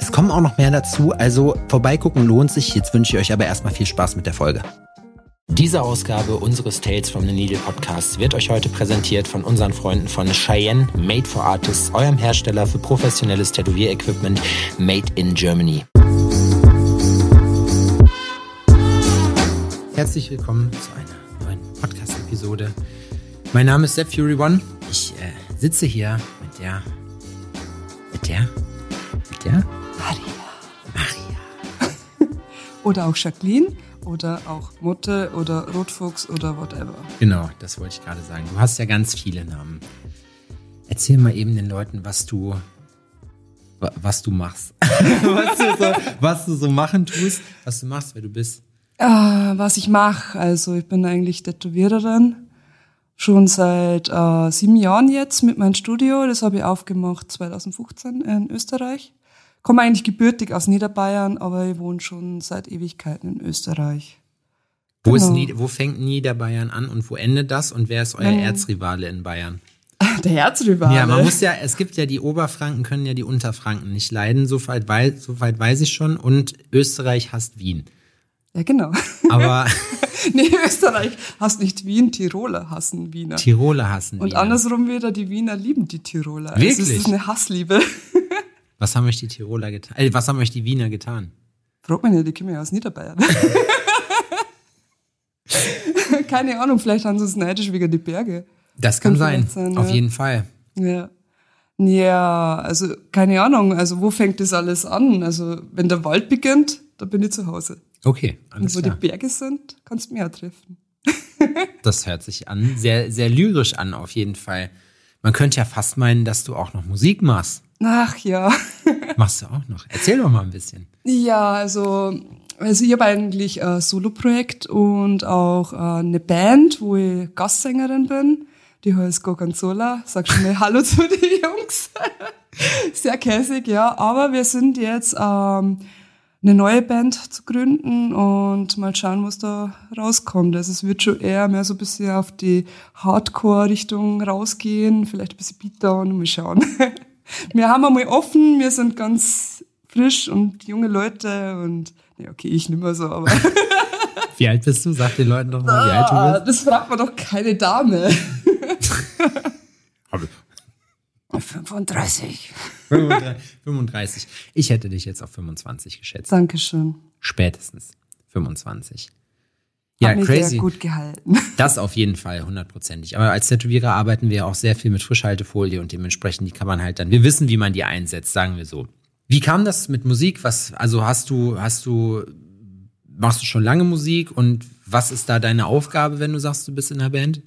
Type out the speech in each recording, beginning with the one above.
Es kommen auch noch mehr dazu, also vorbeigucken lohnt sich. Jetzt wünsche ich euch aber erstmal viel Spaß mit der Folge. Diese Ausgabe unseres Tales from the Needle Podcasts wird euch heute präsentiert von unseren Freunden von Cheyenne Made for Artists, eurem Hersteller für professionelles Tätowierequipment Made in Germany. Herzlich willkommen zu einer neuen Podcast-Episode. Mein Name ist Sepp Fury One. Ich äh, sitze hier mit der, mit der, der Maria. Maria. Oder auch Jacqueline oder auch Mutter oder Rotfuchs oder whatever. Genau, das wollte ich gerade sagen. Du hast ja ganz viele Namen. Erzähl mal eben den Leuten, was du, wa- was du machst. was, du so, was du so machen tust, was du machst, wer du bist. Ah, was ich mache, also ich bin eigentlich Tätowiererin. Schon seit äh, sieben Jahren jetzt mit meinem Studio. Das habe ich aufgemacht 2015 in Österreich. Komme eigentlich gebürtig aus Niederbayern, aber ich wohne schon seit Ewigkeiten in Österreich. Wo, ist Genau. Nied wo fängt Niederbayern an und wo endet das? Und wer ist euer Ähm. Erzrivale in Bayern? Der Herzrivale. Ja, man muss ja, es gibt ja die Oberfranken, können ja die Unterfranken nicht leiden, so weit, wei so weit weiß ich schon. Und Österreich hasst Wien. Ja, genau. Aber nee, Österreich hasst nicht Wien, Tiroler hassen Wiener. Tiroler hassen Und Wiener. andersrum wieder, die Wiener lieben die Tiroler. Also Wirklich? es ist eine Hassliebe. Was haben euch die Tiroler getan? Äh, was haben euch die Wiener getan? Fragt man ja, die kommen ja aus Niederbayern. Keine Ahnung, vielleicht haben sie uns neidisch wegen die Berge. Das kann Kann sein, sein, auf ja. jeden Fall. Ja. Ja, also keine Ahnung, also wo fängt das alles an? Also wenn der Wald beginnt, da bin ich zu Hause. Okay, Und alles wo klar. die Berge sind, kannst du mich auch treffen. Das hört sich an, sehr, sehr lyrisch an, auf jeden Fall. Man könnte ja fast meinen, dass du auch noch Musik machst. Ach ja. Machst du auch noch? Erzähl doch mal ein bisschen. Ja, also, also ich habe eigentlich ein Solo-Projekt und auch äh, eine Band, wo ich Gastsängerin bin. Die heißt Gorgonzola. Sag schon mal Hallo zu den Jungs. Sehr käsig, ja. Aber wir sind jetzt ähm, eine neue Band zu gründen und mal schauen, was da rauskommt. Also es wird schon eher mehr so ein bisschen auf die Hardcore-Richtung rausgehen, vielleicht ein bisschen Beatdown und mal schauen. Wir haben einmal offen, wir sind ganz frisch und junge Leute und, ja, okay, ich nicht mehr so, aber Wie alt bist du? Sag den Leuten doch mal, wie alt du Ah, bist. das fragt man doch keine Dame. Aber 35. 35. Ich hätte dich jetzt auf 25 geschätzt. Dankeschön. Spätestens 25. Hat Ja, mich crazy. sehr gut gehalten. Das auf jeden Fall, hundertprozentig. Aber als Tätowierer arbeiten wir auch sehr viel mit Frischhaltefolie und dementsprechend, die kann man halt dann, wir wissen, wie man die einsetzt, sagen wir so. Wie kam das mit Musik? Was, also hast du, hast du, machst du schon lange Musik und was ist da deine Aufgabe, wenn du sagst, du bist in der Band?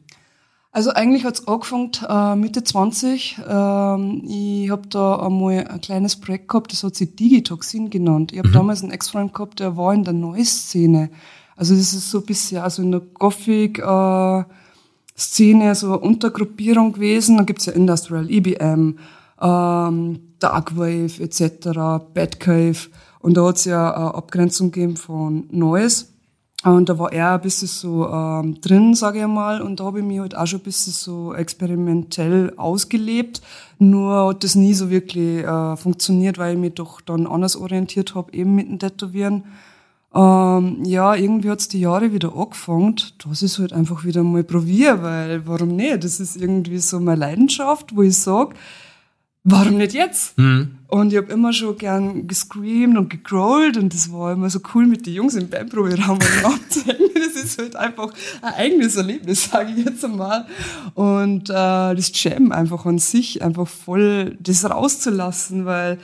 Also eigentlich hat's angefangen äh, Mitte 20. Ähm, ich habe da einmal ein kleines Projekt gehabt, das hat sich Digitoxin genannt. Ich habe damals einen Ex-Freund gehabt, der war in der Noise-Szene. Also das ist so bisschen also in der Gothic äh, Szene, so eine Untergruppierung gewesen. Da gibt's ja Industrial, EBM, ähm, Darkwave etc., Batcave. Und da hat's ja eine Abgrenzung gegeben von Noise. Und da war er ein bisschen so ähm, drin, sage ich mal. Und da habe ich mich halt auch schon ein bisschen so experimentell ausgelebt. Nur hat das nie so wirklich äh, funktioniert, weil ich mich doch dann anders orientiert habe, eben mit dem Tätowieren. Ähm, ja, irgendwie hat's die Jahre wieder angefangen, dass ich halt einfach wieder mal probiere, weil warum nicht? Das ist irgendwie so meine Leidenschaft, wo ich sag, warum nicht jetzt? Und ich habe immer schon gern gescreamt und gegrowlt und das war immer so cool mit den Jungs im Bandproberaum abzuhängen. Das ist halt einfach ein eigenes Erlebnis, sage ich jetzt einmal. Und äh, das Jam einfach an sich, einfach voll das rauszulassen, weil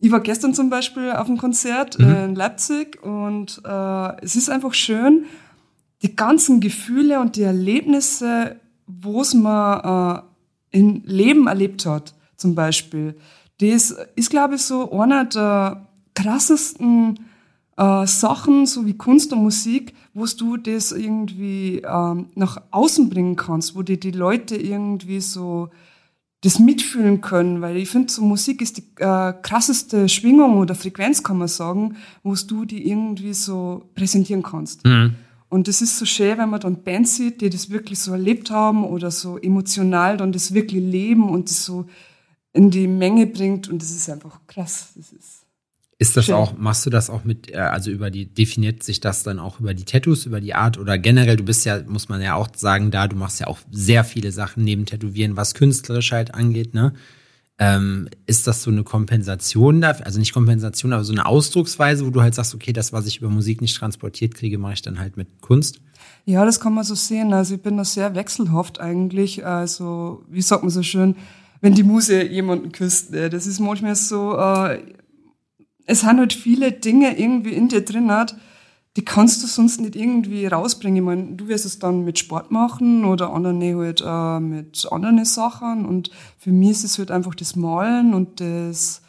ich war gestern zum Beispiel auf einem Konzert äh, in Leipzig und äh, es ist einfach schön, die ganzen Gefühle und die Erlebnisse, wo es man äh, im Leben erlebt hat, zum Beispiel, das ist, glaube ich, so einer der krassesten äh, Sachen, so wie Kunst und Musik, wo du das irgendwie ähm, nach außen bringen kannst, wo dir die Leute irgendwie so das mitfühlen können, weil ich finde, so Musik ist die äh, krasseste Schwingung oder Frequenz, kann man sagen, wo du die irgendwie so präsentieren kannst. Mhm. Und das ist so schön, wenn man dann Bands sieht, die das wirklich so erlebt haben oder so emotional dann das wirklich leben und das so in die Menge bringt. Und das ist einfach krass. Das ist ist das Schön. auch, machst du das auch mit, äh, also über die, definiert sich das dann auch über die Tattoos, über die Art oder generell, du bist ja, muss man ja auch sagen, da, du machst ja auch sehr viele Sachen neben Tätowieren, was künstlerisch halt angeht, ne? Ähm, ist das so eine Kompensation dafür, also nicht Kompensation, aber so eine Ausdrucksweise, wo du halt sagst, okay, das, was ich über Musik nicht transportiert kriege, mache ich dann halt mit Kunst? Ja, das kann man so sehen. Also ich bin da sehr wechselhaft eigentlich. Also, wie sagt man so schön, wenn die Muse jemanden küsst. Ne? Das ist manchmal so, äh, es sind halt viele Dinge irgendwie in dir drin, die kannst du sonst nicht irgendwie rausbringen. Ich meine, du wirst es dann mit Sport machen oder andere halt äh, mit anderen Sachen. Und für mich ist es halt einfach das Malen und das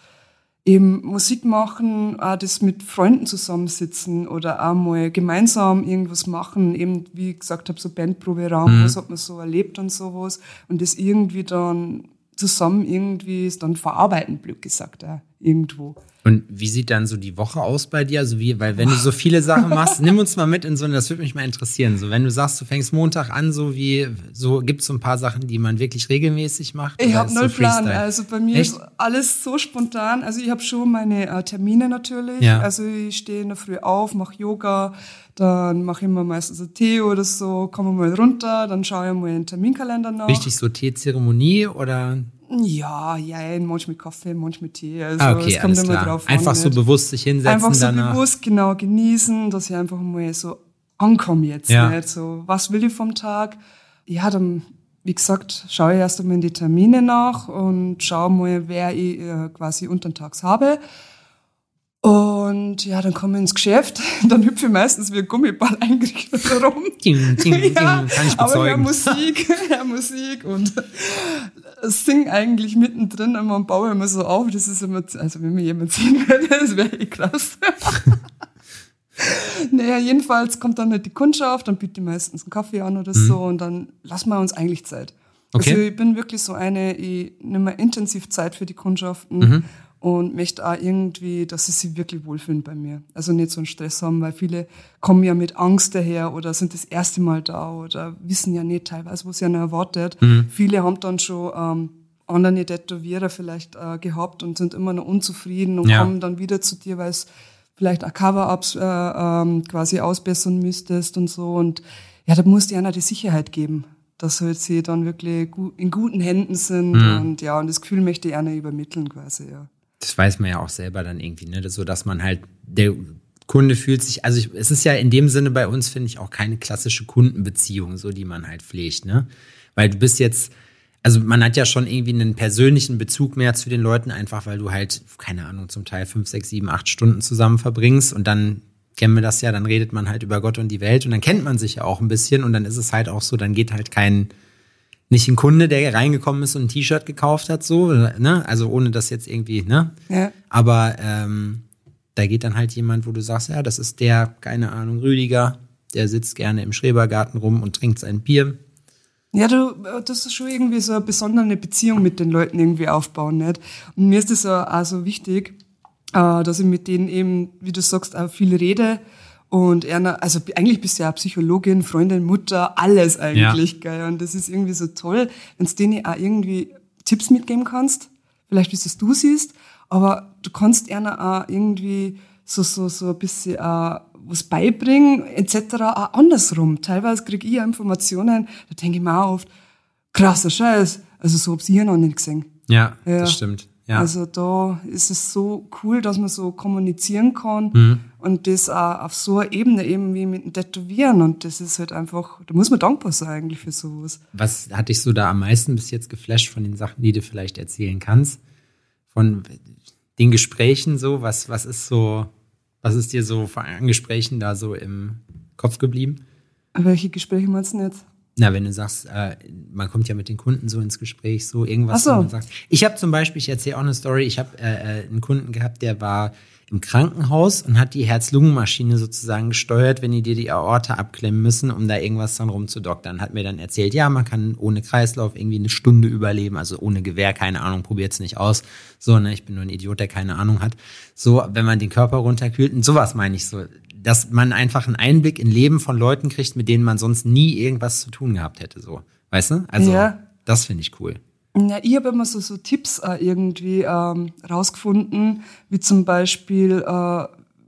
eben Musik machen, auch das mit Freunden zusammensitzen oder auch mal gemeinsam irgendwas machen. Eben, wie ich gesagt habe, so Bandproberaum, mhm. was hat man so erlebt und sowas. Und das irgendwie dann zusammen irgendwie ist dann verarbeiten, blöd gesagt, auch irgendwo. Und wie sieht dann so die Woche aus bei dir? Also wie, weil wenn du so viele Sachen machst, nimm uns mal mit in so eine, das würde mich mal interessieren. So, wenn du sagst, du fängst Montag an, so wie, so gibt es so ein paar Sachen, die man wirklich regelmäßig macht? Ich habe null so Plan. Also bei mir Echt? ist alles so spontan. Also ich habe schon meine äh, Termine natürlich. Ja. Also ich stehe in der Früh auf, mache Yoga, dann mache ich mir meistens einen Tee oder so, komme mal runter, dann schaue ich mal in den Terminkalender nach. Wichtig so Teezeremonie oder? Ja, ja, manchmal Kaffee, manchmal Tee. Also ah, okay, es kommt immer klar. drauf Einfach an, so bewusst sich hinsetzen. Einfach so danach. bewusst, genau, genießen, dass ich einfach mal so ankomme jetzt. Ja. Nicht? So, was will ich vom Tag? Ja, dann, wie gesagt, schaue ich erst einmal in die Termine nach und schaue mal, wer ich äh, quasi untertags habe. Und ja, dann komme ich ins Geschäft, dann hüpfe ich meistens wie ein Gummiball eingerichtet rum. Ding, ding, ja, Kann ich bezeugen. Aber ja, Musik, ja, Musik und sing eigentlich mittendrin immer und baue immer so auf. Das ist immer, also wenn mir jemand sehen würde, das wäre eh krass. naja, jedenfalls kommt dann halt die Kundschaft, dann bietet die meistens einen Kaffee an oder mhm. so und dann lassen wir uns eigentlich Zeit. Okay. Also ich bin wirklich so eine, ich nehme intensiv Zeit für die Kundschaften mhm und möchte auch irgendwie, dass sie sich wirklich wohlfühlen bei mir. Also nicht so einen Stress haben, weil viele kommen ja mit Angst daher oder sind das erste Mal da oder wissen ja nicht teilweise, was sie ja noch erwartet. Mhm. Viele haben dann schon ähm, andere Tätowierer vielleicht äh, gehabt und sind immer noch unzufrieden und ja. kommen dann wieder zu dir, weil es vielleicht auch Cover-Ups äh, ähm, quasi ausbessern müsstest und so. Und ja, da musst du einer die Sicherheit geben, dass halt sie dann wirklich in guten Händen sind mhm. und ja, und das Gefühl möchte ich einer übermitteln quasi, ja das weiß man ja auch selber dann irgendwie, ne? so dass man halt, der Kunde fühlt sich, also ich, es ist ja in dem Sinne bei uns, finde ich, auch keine klassische Kundenbeziehung, so die man halt pflegt, ne? Weil du bist jetzt, also man hat ja schon irgendwie einen persönlichen Bezug mehr zu den Leuten, einfach weil du halt, keine Ahnung, zum Teil fünf, sechs, sieben, acht Stunden zusammen verbringst und dann kennen wir das ja, dann redet man halt über Gott und die Welt und dann kennt man sich ja auch ein bisschen und dann ist es halt auch so, dann geht halt kein, nicht ein Kunde, der reingekommen ist und ein T-Shirt gekauft hat, so, ne? Also ohne das jetzt irgendwie, ne? Ja. Aber ähm, da geht dann halt jemand, wo du sagst, ja, das ist der, keine Ahnung, Rüdiger, der sitzt gerne im Schrebergarten rum und trinkt sein Bier. Ja, du, das ist schon irgendwie so eine besondere Beziehung mit den Leuten irgendwie aufbauen, nicht? Und mir ist das auch so wichtig, äh, dass ich mit denen eben, wie du sagst, auch viel rede und er, also eigentlich bist du ja Psychologin, Freundin, Mutter, alles eigentlich, ja. gell. Und das ist irgendwie so toll, wenn du denen auch irgendwie Tipps mitgeben kannst. Vielleicht, wie es du siehst, aber du kannst einer auch irgendwie so, so, so ein bisschen äh, was beibringen, etc. auch andersrum. Teilweise kriege ich Informationen, da denke ich mir auch oft, krasser Scheiß. Also so hab's hier noch nicht gesehen. Ja, ja, das stimmt. Ja. Also da ist es so cool, dass man so kommunizieren kann mhm. Und das auch auf so einer Ebene eben wie mit dem Tätowieren und das ist halt einfach, da muss man dankbar sein eigentlich für sowas. Was hat dich so da am meisten bis jetzt geflasht von den Sachen, die du vielleicht erzählen kannst? Von den Gesprächen so, was, was ist so, was ist dir so an Gesprächen da so im Kopf geblieben? Welche Gespräche meinst du denn jetzt? Na, wenn du sagst, äh, man kommt ja mit den Kunden so ins Gespräch, so irgendwas. Ach so. sagt. Ich habe zum Beispiel, ich erzähle auch eine Story, ich habe äh, äh, einen Kunden gehabt, der war im Krankenhaus und hat die Herz-Lungen-Maschine sozusagen gesteuert, wenn die dir die Aorta abklemmen müssen, um da irgendwas dann rumzudoktern. Hat mir dann erzählt, ja, man kann ohne Kreislauf irgendwie eine Stunde überleben, also ohne Gewehr, keine Ahnung, probiert's nicht aus. So, ne, ich bin nur ein Idiot, der keine Ahnung hat. So, wenn man den Körper runterkühlt und sowas meine ich so, dass man einfach einen Einblick in Leben von Leuten kriegt, mit denen man sonst nie irgendwas zu tun gehabt hätte, so. Weißt du? Also, Ja. das finde ich cool. Ja, ich habe immer so, so Tipps äh, irgendwie ähm, rausgefunden, wie zum Beispiel, äh,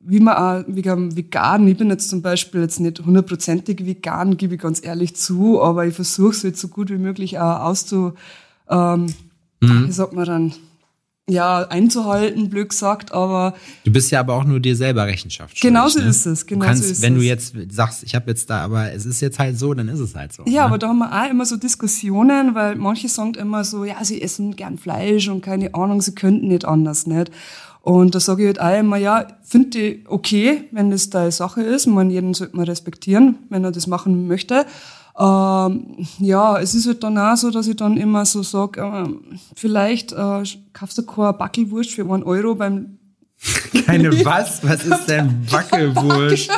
wie man auch wegen vegan, ich bin jetzt zum Beispiel jetzt nicht hundertprozentig vegan, gebe ich ganz ehrlich zu, aber ich versuche es jetzt so gut wie möglich auch auszu, ähm, wie sagt man dann, ja, einzuhalten, blöd gesagt, aber Du bist ja aber auch nur dir selber Rechenschaft. Genau schuldig, so ne? ist es, genau du kannst, so ist wenn du es. jetzt sagst, ich habe jetzt da, aber es ist jetzt halt so, dann ist es halt so. Ja, ne? aber da haben wir auch immer so Diskussionen, weil manche sagen immer so, ja, sie essen gern Fleisch und keine Ahnung, sie könnten nicht anders, nicht? Und da sage ich halt auch immer, ja, finde ich okay, wenn das deine Sache ist. Meine, jeden sollte man respektieren, wenn er das machen möchte. Ähm, ja, es ist halt dann auch so, dass ich dann immer so sage, ähm, vielleicht äh, kaufst du keine Backelwurst für einen Euro beim Keine was? Was ist denn Wackelwurst?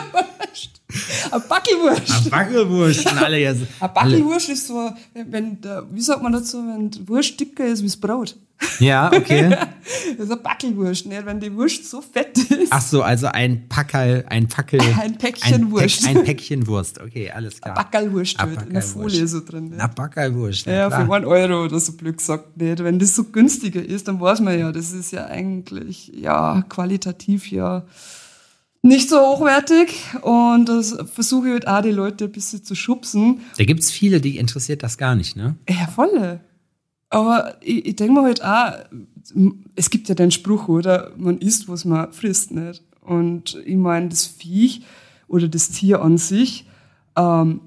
Eine Backelwurst. Wackelwurst. Und alle jetzt. Eine Backelwurst ist so, wenn, wie sagt man dazu, wenn die Wurst dicker ist wie das Brot. Ja, okay. Das ist eine Backelwurst, nicht? Wenn die Wurst so fett ist. Ach so, also ein Packerl, ein Packel. Ein Päckchen ein Wurst. Päck, ein Päckchen Wurst. Okay, alles klar. Backelwurst Eine halt, in der Backelwurst. Folie so drin. Na, Nicht? Backerlwurst. Ja, klar. für einen Euro oder so blöd gesagt nicht. Wenn das so günstiger ist, dann weiß man ja, das ist ja eigentlich, ja, qualitativ ja nicht so hochwertig. Und das versuche ich halt auch, die Leute ein bisschen zu schubsen. Da gibt's viele, die interessiert das gar nicht, ne? Ja, volle. Aber ich, ich denke mir halt auch, es gibt ja den Spruch, oder? Man isst, was man frisst, nicht? Und ich meine, das Viech oder das Tier an sich ähm,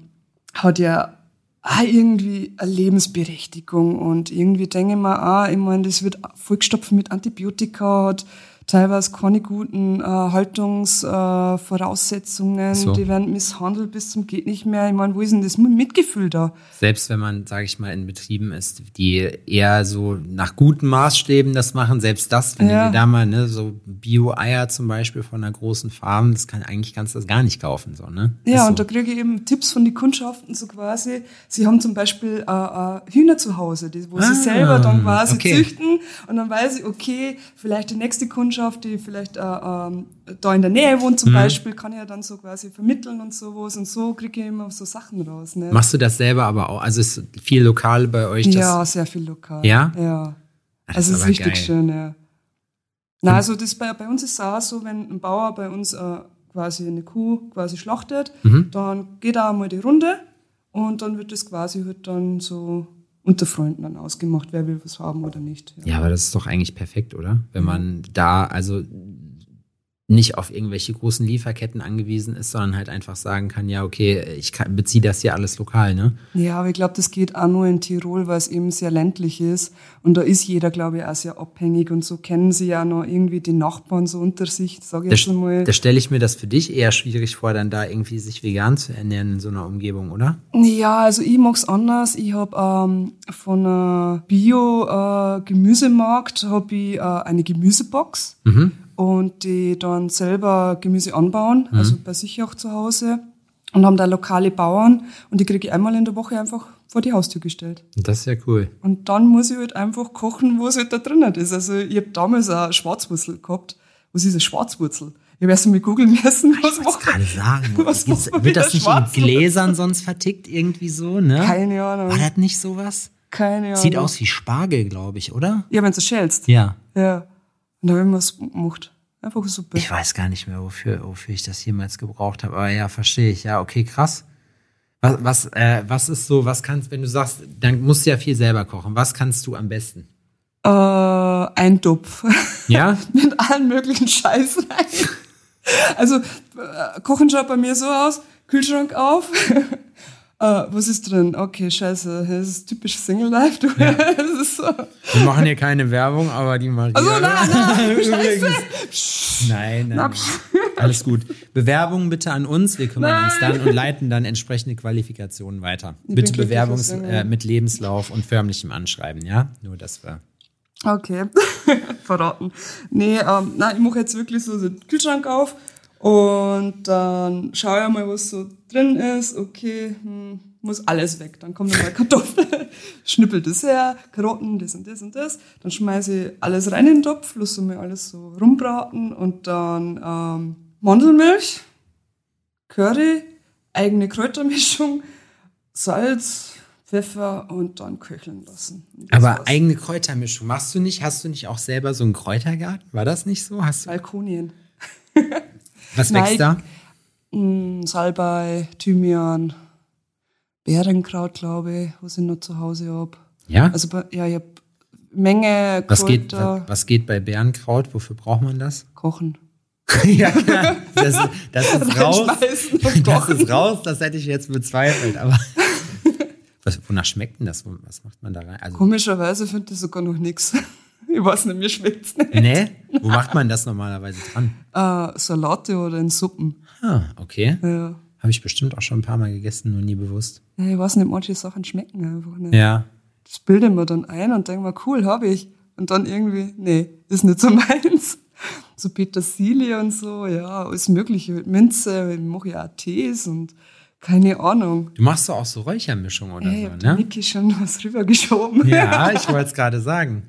hat ja auch irgendwie eine Lebensberechtigung. Und irgendwie denke ich mir auch, ich meine, das wird vollgestopft mit Antibiotika, hat teilweise keine guten äh, Haltungsvoraussetzungen, äh. So. die werden misshandelt bis zum geht nicht mehr. Ich meine, wo ist denn das Mitgefühl da? Selbst wenn man, sage ich mal, in Betrieben ist, die eher so nach guten Maßstäben das machen, selbst das, wenn Ja. du dir da mal, ne, so Bio-Eier zum Beispiel von einer großen Farm, das kann eigentlich kannst du das gar nicht kaufen, so, ne? Ja, so. und da kriege ich eben Tipps von den Kundschaften so quasi. Sie haben zum Beispiel äh, äh, Hühner zu Hause, die, wo Ah, sie selber dann quasi okay. züchten. Und dann weiß ich, okay, vielleicht die nächste Kundschaft, die vielleicht äh, ähm, da in der Nähe wohnt Mhm. zum Beispiel, kann ich ja dann so quasi vermitteln und sowas. Und so kriege ich immer so Sachen raus. Ne? Machst du das selber aber auch? Also ist viel lokal bei euch? Ja, sehr viel lokal. Ja? Ja. Das Also ist es ist richtig geil. schön, ja. Na, also das bei, bei uns ist es auch so, wenn ein Bauer bei uns äh, quasi eine Kuh quasi schlachtet, Mhm. dann geht er einmal die Runde und dann wird das quasi halt dann so unter Freunden dann ausgemacht, wer will was haben oder nicht. Ja, aber das ist doch eigentlich perfekt, oder? Wenn man da also nicht auf irgendwelche großen Lieferketten angewiesen ist, sondern halt einfach sagen kann, ja, okay, ich kann, beziehe das hier alles lokal, ne? Ja, aber ich glaube, das geht auch nur in Tirol, weil es eben sehr ländlich ist. Und da ist jeder, glaube ich, auch sehr abhängig. Und so kennen sie ja noch irgendwie die Nachbarn so unter sich, sage ich Da, jetzt einmal. da stelle ich mir das für dich eher schwierig vor, dann da irgendwie sich vegan zu ernähren in so einer Umgebung, oder? Ja, also ich mag's anders. Ich hab ähm, von einer Bio-Gemüsemarkt ich äh, eine Gemüsebox und die dann selber Gemüse anbauen, also bei sich auch zu Hause und haben da lokale Bauern und die kriege ich einmal in der Woche einfach vor die Haustür gestellt. Das ist ja cool. Und dann muss ich halt einfach kochen, was halt da drinnen ist. Also ich habe damals auch Schwarzwurzel gehabt. Was ist eine Schwarzwurzel? Ich habe erst mal googeln müssen, was macht Gerade sagen, Was wird das nicht in? Gläsern sonst vertickt irgendwie so, ne? Keine Ahnung. War das nicht sowas? Keine Ahnung. Sieht aus wie Spargel, glaube ich, oder? Ja, wenn du schälst. Ja. Ja. Und da habe ich was gemacht. Einfach Suppe. Ich weiß gar nicht mehr, wofür, wofür ich das jemals gebraucht habe. Aber ja, verstehe ich. Ja, okay, krass. Was, was, äh, was ist so, was kannst, wenn du sagst, dann musst du ja viel selber kochen. Was kannst du am besten? Äh, ein Topf. Ja? Mit allen möglichen Scheiß rein. Also, äh, Kochen schaut bei mir so aus. Kühlschrank auf. Äh, was ist drin? Okay, scheiße, das ist typisch Single Life. Du, Ja. das so. Wir machen hier keine Werbung, aber die Maria. Also, nein, nein, scheiße. Nein, nein, Na. Alles gut. Bewerbungen bitte an uns. Wir kümmern uns Nein. dann und leiten dann entsprechende Qualifikationen weiter. Ich bitte Bewerbungs wir- äh, mit Lebenslauf und förmlichem Anschreiben, ja? Nur, dass wir. Okay, verraten. Nee, ähm, nein, ich mache jetzt wirklich so den Kühlschrank auf und dann schaue ich mal, was so drin ist. Okay, hm, muss alles weg. Dann kommt nochmal Kartoffel, schnippel das her, Karotten, das und das und das. Dann schmeiße ich alles rein in den Topf, lasse mir alles so rumbraten und dann ähm, Mandelmilch, Curry, eigene Kräutermischung, Salz, Pfeffer und dann köcheln lassen. Das Aber war's. eigene Kräutermischung machst du nicht? Hast du nicht auch selber so einen Kräutergarten? War das nicht so? Hast du, Balkonien. was Nein. wächst da? Mm, Salbei, Thymian, Beerenkraut, glaube ich, was ich noch zu Hause hab. Ja? Also, ja, ich hab Menge was geht, was geht bei Bärenkraut? Wofür braucht man das? kochen. ja, klar. Das, das ist raus. Das ist raus, das hätte ich jetzt bezweifelt, aber. Was, wonach schmeckt denn das? Was macht man da rein? Also, Komischerweise finde ich sogar noch nix. Ich weiß nicht, mir schmeckt's nicht. nee? Wo macht man das normalerweise dran? Äh, Salate oder in Suppen. Ah, okay. Ja. Habe ich bestimmt auch schon ein paar Mal gegessen, nur nie bewusst. ja, ich weiß nicht, manche Sachen schmecken einfach nicht. Ja. Das bilde ich mir dann ein und denke mir, cool, habe ich. Und dann irgendwie, nee, ist nicht so meins. So Petersilie und so, ja, alles Mögliche. Mit Minze, ich mache ja auch Tees und keine Ahnung. Du machst doch auch so Räuchermischung oder Ey, ich so, ne? Niki schon was rübergeschoben. Ja, ich wollte es gerade sagen.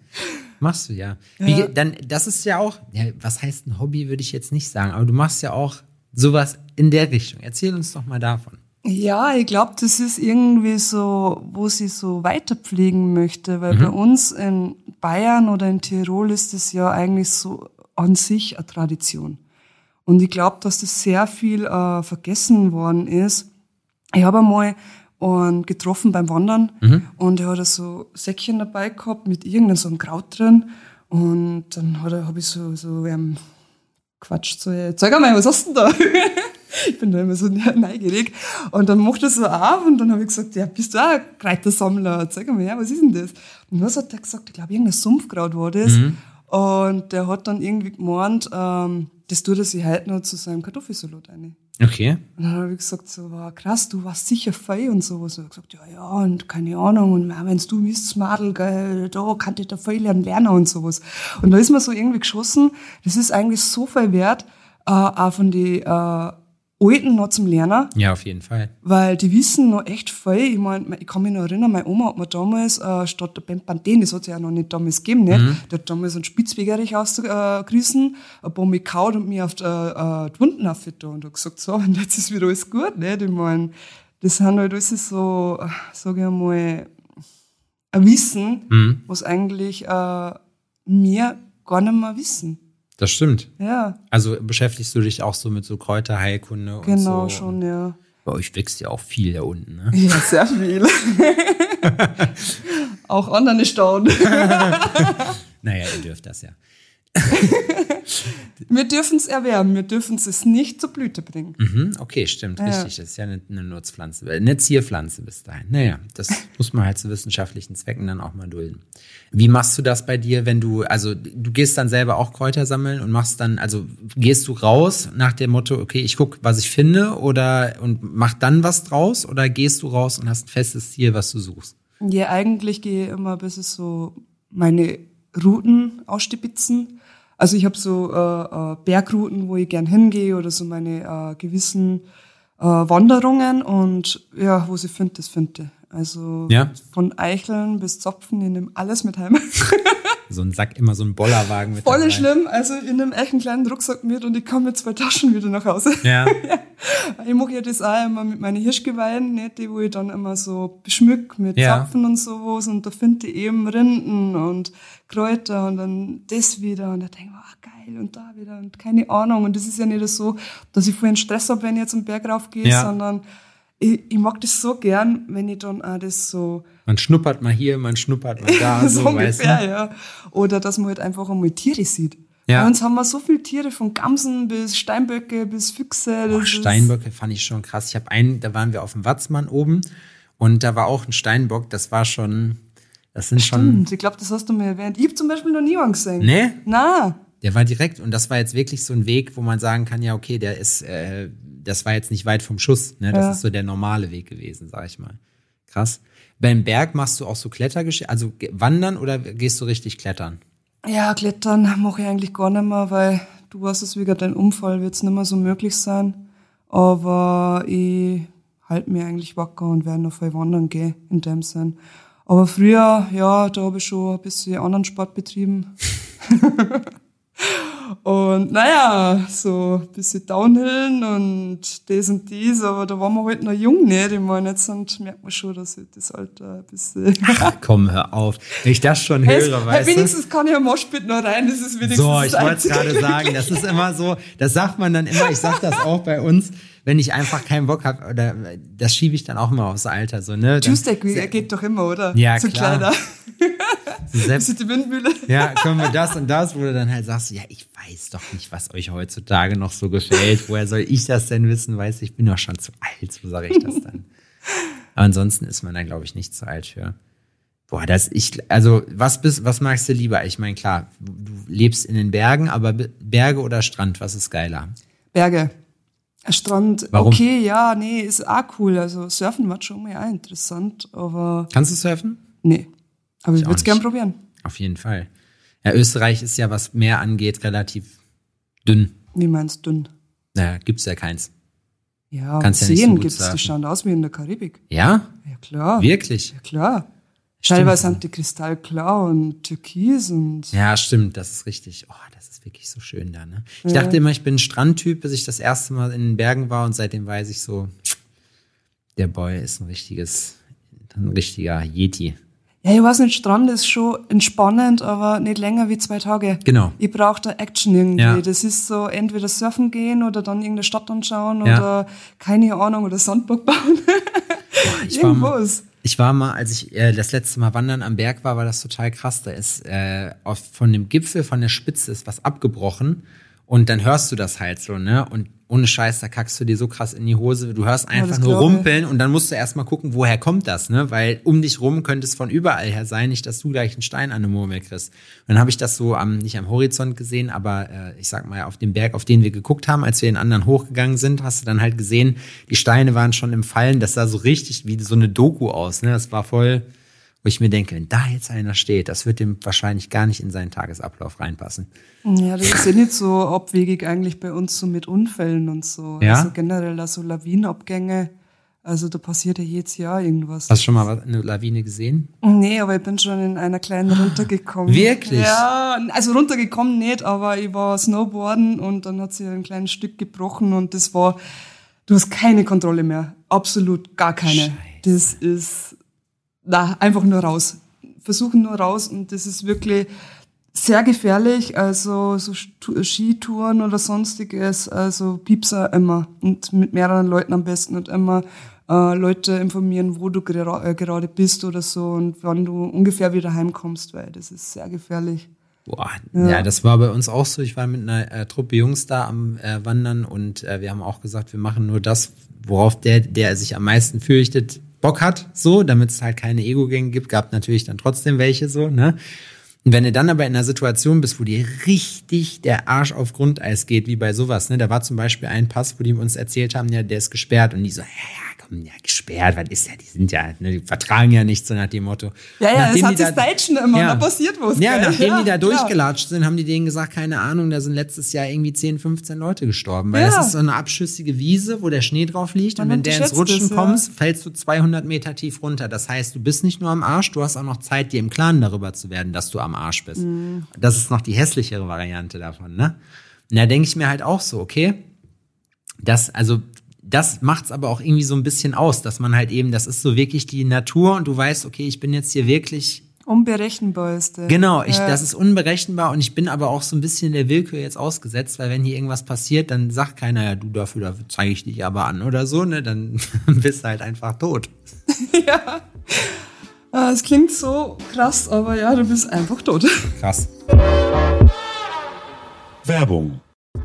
Machst du ja. Ja. dann, das ist ja auch, ja, was heißt ein Hobby, würde ich jetzt nicht sagen, aber du machst ja auch sowas in der Richtung. Erzähl uns doch mal davon. Ja, ich glaube, das ist irgendwie so, wo sie so weiterpflegen möchte, weil bei uns in Bayern oder in Tirol ist das ja eigentlich so an sich eine Tradition. Und ich glaube, dass das sehr viel äh, vergessen worden ist. Ich habe einmal einen getroffen beim Wandern und er hat so Säckchen dabei gehabt mit irgendeinem so einem Kraut drin. Und dann hat er, habe ich so, so ähm, quatscht so, "Hey, zeig mal, was hast du denn da? ich bin da immer so neugierig. Und dann macht er so auf und dann habe ich gesagt, ja, bist du auch ein Kräutersammler? Zeig mal, ja, was ist denn das? Und was hat der gesagt? Ich glaube, irgendein Sumpfkraut war das. Und der hat dann irgendwie gemeint, ähm, das tut er sich heute noch zu seinem Kartoffelsalat rein. Okay. Und dann habe ich gesagt, so, wow, krass, du warst sicher fein und sowas. Und er gesagt, ja, ja, und keine Ahnung, und wenn du misst, Madel, gell, da kann ich da viel lernen, lernen und sowas. Und da ist mir so irgendwie geschossen, das ist eigentlich so viel wert, äh, auch von den äh, Alten noch zum Lernen, Ja, auf jeden Fall. weil die wissen noch echt viel. Ich mein, ich kann mich noch erinnern, meine Oma hat mir damals, äh, statt der Bempanthen, das hat es ja noch nicht damals gegeben, nicht? Die hat damals einen Spitzwegerich ausgerissen, ein paar mich kaut und mich auf die, äh, die Wunden aufgetan und hat gesagt, so, und jetzt ist wieder alles gut, nicht? Ich mein, das sind halt alles so, äh, sage ich einmal, ein Wissen, was eigentlich äh, wir gar nicht mehr wissen. Das stimmt. Ja, Also beschäftigst du dich auch so mit so Kräuterheilkunde und genau so. schon, ja. Bei euch wächst ja auch viel da unten, ne? Ja, sehr viel. Auch andere staunen. Naja, ihr dürft das ja. Wir dürfen es erwärmen, wir dürfen es nicht zur Blüte bringen. Mhm, okay, stimmt, richtig. Das ist ja eine, eine Nutzpflanze, äh, eine Zierpflanze bis dahin. Naja, das muss man halt zu wissenschaftlichen Zwecken dann auch mal dulden. Wie machst du das bei dir, wenn du, also du gehst dann selber auch Kräuter sammeln und machst dann, also gehst du raus nach dem Motto, okay, ich guck, was ich finde oder und mach dann was draus oder gehst du raus und hast ein festes Ziel, was du suchst? Ja, eigentlich gehe ich immer ein bisschen so meine Routen ausstipitzen. Also ich habe so äh, äh, Bergrouten, wo ich gern hingehe oder so meine äh, gewissen äh, Wanderungen und ja, wo sie finde, das finde. Also Ja. von Eicheln bis Zopfen, ich nehme alles mit heim. So ein Sack, immer so ein Bollerwagen mit Voll schlimm, also in einem echt einen kleinen Rucksack mit und ich komme mit zwei Taschen wieder nach Hause. Ja, Ich mache ja das auch immer mit meinen Hirschgeweihen, nicht, die wo ich dann immer so beschmück mit Ja. Zapfen und sowas und da finde ich eben Rinden und Kräuter und dann das wieder und da denke ich ach geil und da wieder und keine Ahnung und das ist ja nicht so, dass ich vorhin Stress habe, wenn ich jetzt am Berg raufgehe, Ja. sondern ich, ich mag das so gern, wenn ich dann auch das so man schnuppert mal hier, man schnuppert mal da, so so, weißt ungefähr, du? ja. Oder dass man halt einfach einmal Tiere sieht. Ja. Bei uns haben wir so viele Tiere, von Gamsen bis Steinböcke bis Füchse. Oh, Steinböcke fand ich schon krass. Ich habe einen, da waren wir auf dem Watzmann oben und da war auch ein Steinbock, das war schon, das sind Stimmt, schon. Ich glaube, das hast du mir erwähnt. Ich habe zum Beispiel noch nie einen gesehen. Nee? Na. Der war direkt und das war jetzt wirklich so ein Weg, wo man sagen kann, ja, okay, der ist, äh, das war jetzt nicht weit vom Schuss. Ne? Das ja. ist so der normale Weg gewesen, sag ich mal. Krass. Beim Berg machst du auch so Klettergeschichten, also wandern oder gehst du richtig klettern? Ja, klettern mache ich eigentlich gar nicht mehr, weil du weißt es, wie dein Unfall wird es nicht mehr so möglich sein. Aber ich halte mir eigentlich wacker und werde noch voll wandern gehen, in dem Sinn. Aber früher, ja, da habe ich schon ein bisschen anderen Sport betrieben. Und naja, so ein bisschen Downhillen und das und dies, aber da waren wir halt noch jung, ne? Ich meine, jetzt und merkt man schon, dass das Alter ein bisschen. Ach, komm, hör auf. Wenn ich das schon höre, hey, weißt. Wenigstens kann ich am Moshpit noch rein, das ist wenigstens. So, ich wollte es gerade sagen, das ist immer so, das sagt man dann immer, ich sag das auch bei uns wenn ich einfach keinen Bock habe, oder das schiebe ich dann auch immer aufs Alter, so, ne? Tuesday geht doch immer, oder? Ja, so klar. kleiner. Selbst, die Windmühle. Ja, können wir das und das, wo du dann halt sagst, ja, ich weiß doch nicht, was euch heutzutage noch so gefällt. Woher soll ich das denn wissen? Weiß ich bin doch schon zu alt, so sage ich das dann. Aber ansonsten ist man da, glaube ich, nicht zu alt für. Boah, das ich, also was bist, was magst du lieber? Ich meine, klar, du lebst in den Bergen, aber Berge oder Strand, was ist geiler? Berge. Strand, Warum? okay, ja, nee, ist auch cool. Also Surfen war schon mal interessant, aber. Kannst du surfen? Nee. Aber ich, ich würde es gern probieren. Auf jeden Fall. Ja, Österreich ist ja, was Meer angeht, relativ dünn. Wie meinst du dünn? Naja, gibt's ja keins. Ja, Kannst Seen ja so gibt's, surfen. die schauen aus wie in der Karibik. Ja? Ja, klar. Wirklich? Ja, klar. Stimmt. Teilweise sind die kristallklar und türkis und. Ja, stimmt, das ist richtig. Oh, das ist wirklich so schön da, ne? Ich ja. dachte immer, ich bin ein Strandtyp, bis ich das erste Mal in den Bergen war und seitdem weiß ich so, der Boy ist ein richtiges, ein richtiger Yeti. Ja, ich weiß nicht, Strand ist schon entspannend, aber nicht länger wie zwei Tage. Genau. Ich brauche da Action irgendwie. Ja. Das ist so entweder surfen gehen oder dann irgendeine Stadt anschauen ja. oder keine Ahnung oder Sandburg bauen. Ich Irgendwas. War, ich war mal, als ich äh, das letzte Mal wandern am Berg war, war das total krass. Da ist äh, auf, von dem Gipfel, von der Spitze ist was abgebrochen und dann hörst du das halt so, ne? Und ohne Scheiß, da kackst du dir so krass in die Hose. Du hörst einfach ja, nur rumpeln und dann musst du erstmal gucken, woher kommt das, ne? Weil um dich rum könnte es von überall her sein, nicht, dass du gleich einen Stein an der Murmel kriegst. Und dann habe ich das so am, nicht am Horizont gesehen, aber äh, ich sag mal, auf dem Berg, auf den wir geguckt haben, als wir den anderen hochgegangen sind, hast du dann halt gesehen, die Steine waren schon im Fallen. Das sah so richtig wie so eine Doku aus, ne? Das war voll wo ich mir denke, wenn da jetzt einer steht, das wird dem wahrscheinlich gar nicht in seinen Tagesablauf reinpassen. Ja, das ist ja nicht so abwegig eigentlich bei uns so mit Unfällen und so. Ja? Also generell also Lawinenabgänge. Also da passiert ja jedes Jahr irgendwas. Hast du schon mal eine Lawine gesehen? Nee, aber ich bin schon in einer kleinen runtergekommen. Wirklich? Ja, also runtergekommen nicht, aber ich war Snowboarden und dann hat sie ein kleines Stück gebrochen und das war, du hast keine Kontrolle mehr. Absolut gar keine. Scheiße. Das ist na, einfach nur raus. Versuchen nur raus und das ist wirklich sehr gefährlich, also so Skitouren oder sonstiges, also Piepser immer und mit mehreren Leuten am besten und immer äh, Leute informieren, wo du gera äh, gerade bist oder so und wann du ungefähr wieder heimkommst, weil das ist sehr gefährlich. Boah, ja. ja das war bei uns auch so. Ich war mit einer äh, Truppe Jungs da am äh, Wandern und äh, wir haben auch gesagt, wir machen nur das, worauf der, der sich am meisten fürchtet, Bock hat, so, damit es halt keine Ego-Gänge gibt, gab natürlich dann trotzdem welche so, ne? Und wenn du dann aber in einer Situation bist, wo dir richtig der Arsch auf Grundeis geht, wie bei sowas, ne? Da war zum Beispiel ein Pass, wo die uns erzählt haben, ja, der ist gesperrt und die so, ja, ja, ja, gesperrt, was ist ja, die sind ja, ne, die vertragen ja nichts, so nach dem Motto. Ja, ja, nachdem das hat das Deutschen immer, ja, da passiert was. Ja, nachdem ja, die da durchgelatscht sind, haben die denen gesagt, keine Ahnung, da sind letztes Jahr irgendwie 10, 15 Leute gestorben, weil ja. das ist so eine abschüssige Wiese, wo der Schnee drauf liegt Man und wenn der ins Rutschen das, kommst, fällst du 200 Meter tief runter. Das heißt, du bist nicht nur am Arsch, du hast auch noch Zeit, dir im Klaren darüber zu werden, dass du am Arsch bist. Mhm. Das ist noch die hässlichere Variante davon, ne? Und da denke ich mir halt auch so, okay, das, also das macht's aber auch irgendwie so ein bisschen aus, dass man halt eben, das ist so wirklich die Natur und du weißt, okay, ich bin jetzt hier wirklich Unberechenbar ist der. Genau, ich, ja. das ist unberechenbar und ich bin aber auch so ein bisschen der Willkür jetzt ausgesetzt, weil wenn hier irgendwas passiert, dann sagt keiner, ja, du dafür, dafür zeige ich dich aber an oder so, ne, dann bist du halt einfach tot. ja. Ah, es klingt so krass, aber ja, du bist einfach tot. Krass. Werbung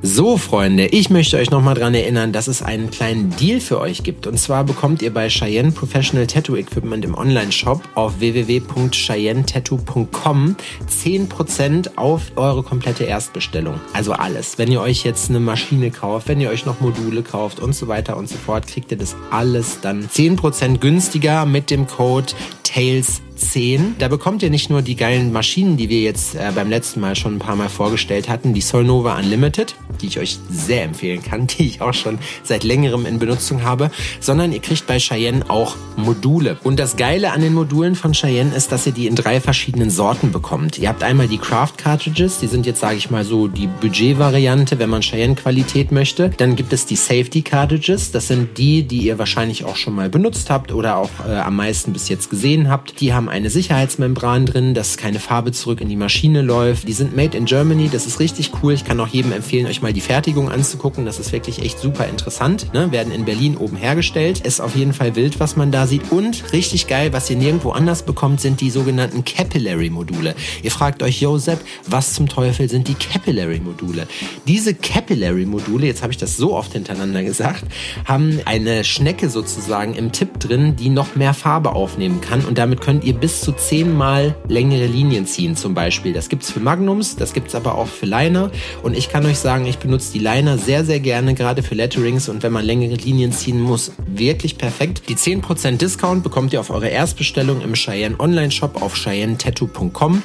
so, Freunde, ich möchte euch nochmal dran erinnern, dass es einen kleinen Deal für euch gibt. Und zwar bekommt ihr bei Cheyenne Professional Tattoo Equipment im Online-Shop auf www.cheyennetattoo.com 10% auf eure komplette Erstbestellung. Also alles. Wenn ihr euch jetzt eine Maschine kauft, wenn ihr euch noch Module kauft und so weiter und so fort, kriegt ihr das alles dann 10% günstiger mit dem Code TAILS 10. Da bekommt ihr nicht nur die geilen Maschinen, die wir jetzt äh, beim letzten Mal schon ein paar Mal vorgestellt hatten, die Solnova Unlimited, die ich euch sehr empfehlen kann, die ich auch schon seit längerem in Benutzung habe, sondern ihr kriegt bei Cheyenne auch Module. Und das Geile an den Modulen von Cheyenne ist, dass ihr die in drei verschiedenen Sorten bekommt. Ihr habt einmal die Craft Cartridges, die sind jetzt, sage ich mal so, die Budget-Variante, wenn man Cheyenne-Qualität möchte. Dann gibt es die Safety Cartridges, das sind die, die ihr wahrscheinlich auch schon mal benutzt habt oder auch äh, am meisten bis jetzt gesehen habt. Die haben haben eine Sicherheitsmembran drin, dass keine Farbe zurück in die Maschine läuft. Die sind made in Germany, das ist richtig cool. Ich kann auch jedem empfehlen, euch mal die Fertigung anzugucken. Das ist wirklich echt super interessant. Ne? Werden in Berlin oben hergestellt. Ist auf jeden Fall wild, was man da sieht. Und richtig geil, was ihr nirgendwo anders bekommt, sind die sogenannten Capillary-Module. Ihr fragt euch, Josep, was zum Teufel sind die Capillary-Module? Diese Capillary-Module, jetzt habe ich das so oft hintereinander gesagt, haben eine Schnecke sozusagen im Tipp drin, die noch mehr Farbe aufnehmen kann. Und damit könnt ihr bis zu zehnmal längere Linien ziehen zum Beispiel. Das gibt's für Magnums, das gibt's aber auch für Liner. Und ich kann euch sagen, ich benutze die Liner sehr, sehr gerne, gerade für Letterings und wenn man längere Linien ziehen muss, wirklich perfekt. Die 10% Discount bekommt ihr auf eure Erstbestellung im Cheyenne Online Shop auf cheyennetattoo.com.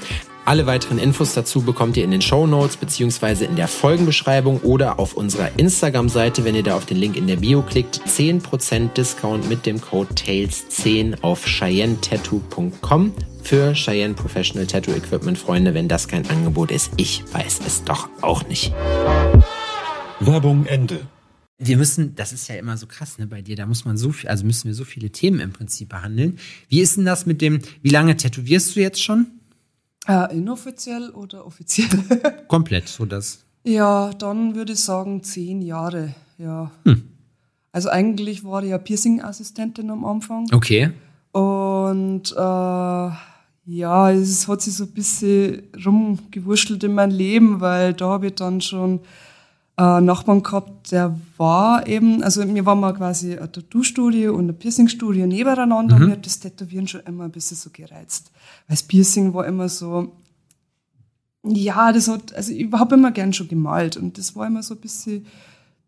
Alle weiteren Infos dazu bekommt ihr in den Show Notes beziehungsweise in der Folgenbeschreibung oder auf unserer Instagram-Seite, wenn ihr da auf den Link in der Bio klickt. 10% Discount mit dem Code TAILS10 auf CheyenneTattoo.com für Cheyenne Professional Tattoo Equipment. Freunde, wenn das kein Angebot ist, ich weiß es doch auch nicht. Werbung Ende. Wir müssen, das ist ja immer so krass, ne, bei dir, da muss man so viel, also müssen wir so viele Themen im Prinzip behandeln. Wie ist denn das mit dem, wie lange tätowierst du jetzt schon? Äh, inoffiziell oder offiziell? Komplett, so das. Ja, dann würde ich sagen zehn Jahre, ja. Hm. Also eigentlich war ich ja Piercing-Assistentin am Anfang. Okay. Und äh, ja, es hat sich so ein bisschen rumgewurschtelt in mein Leben, weil da habe ich dann schon äh, Nachbarn gehabt, der war eben, also mir war mal quasi ein Tattoo-Studio und ein Piercing-Studio nebeneinander mhm. und mir hat das Tätowieren schon immer ein bisschen so gereizt. Weil das Piercing war immer so, ja, das hat, also ich habe immer gern schon gemalt und das war immer so ein bisschen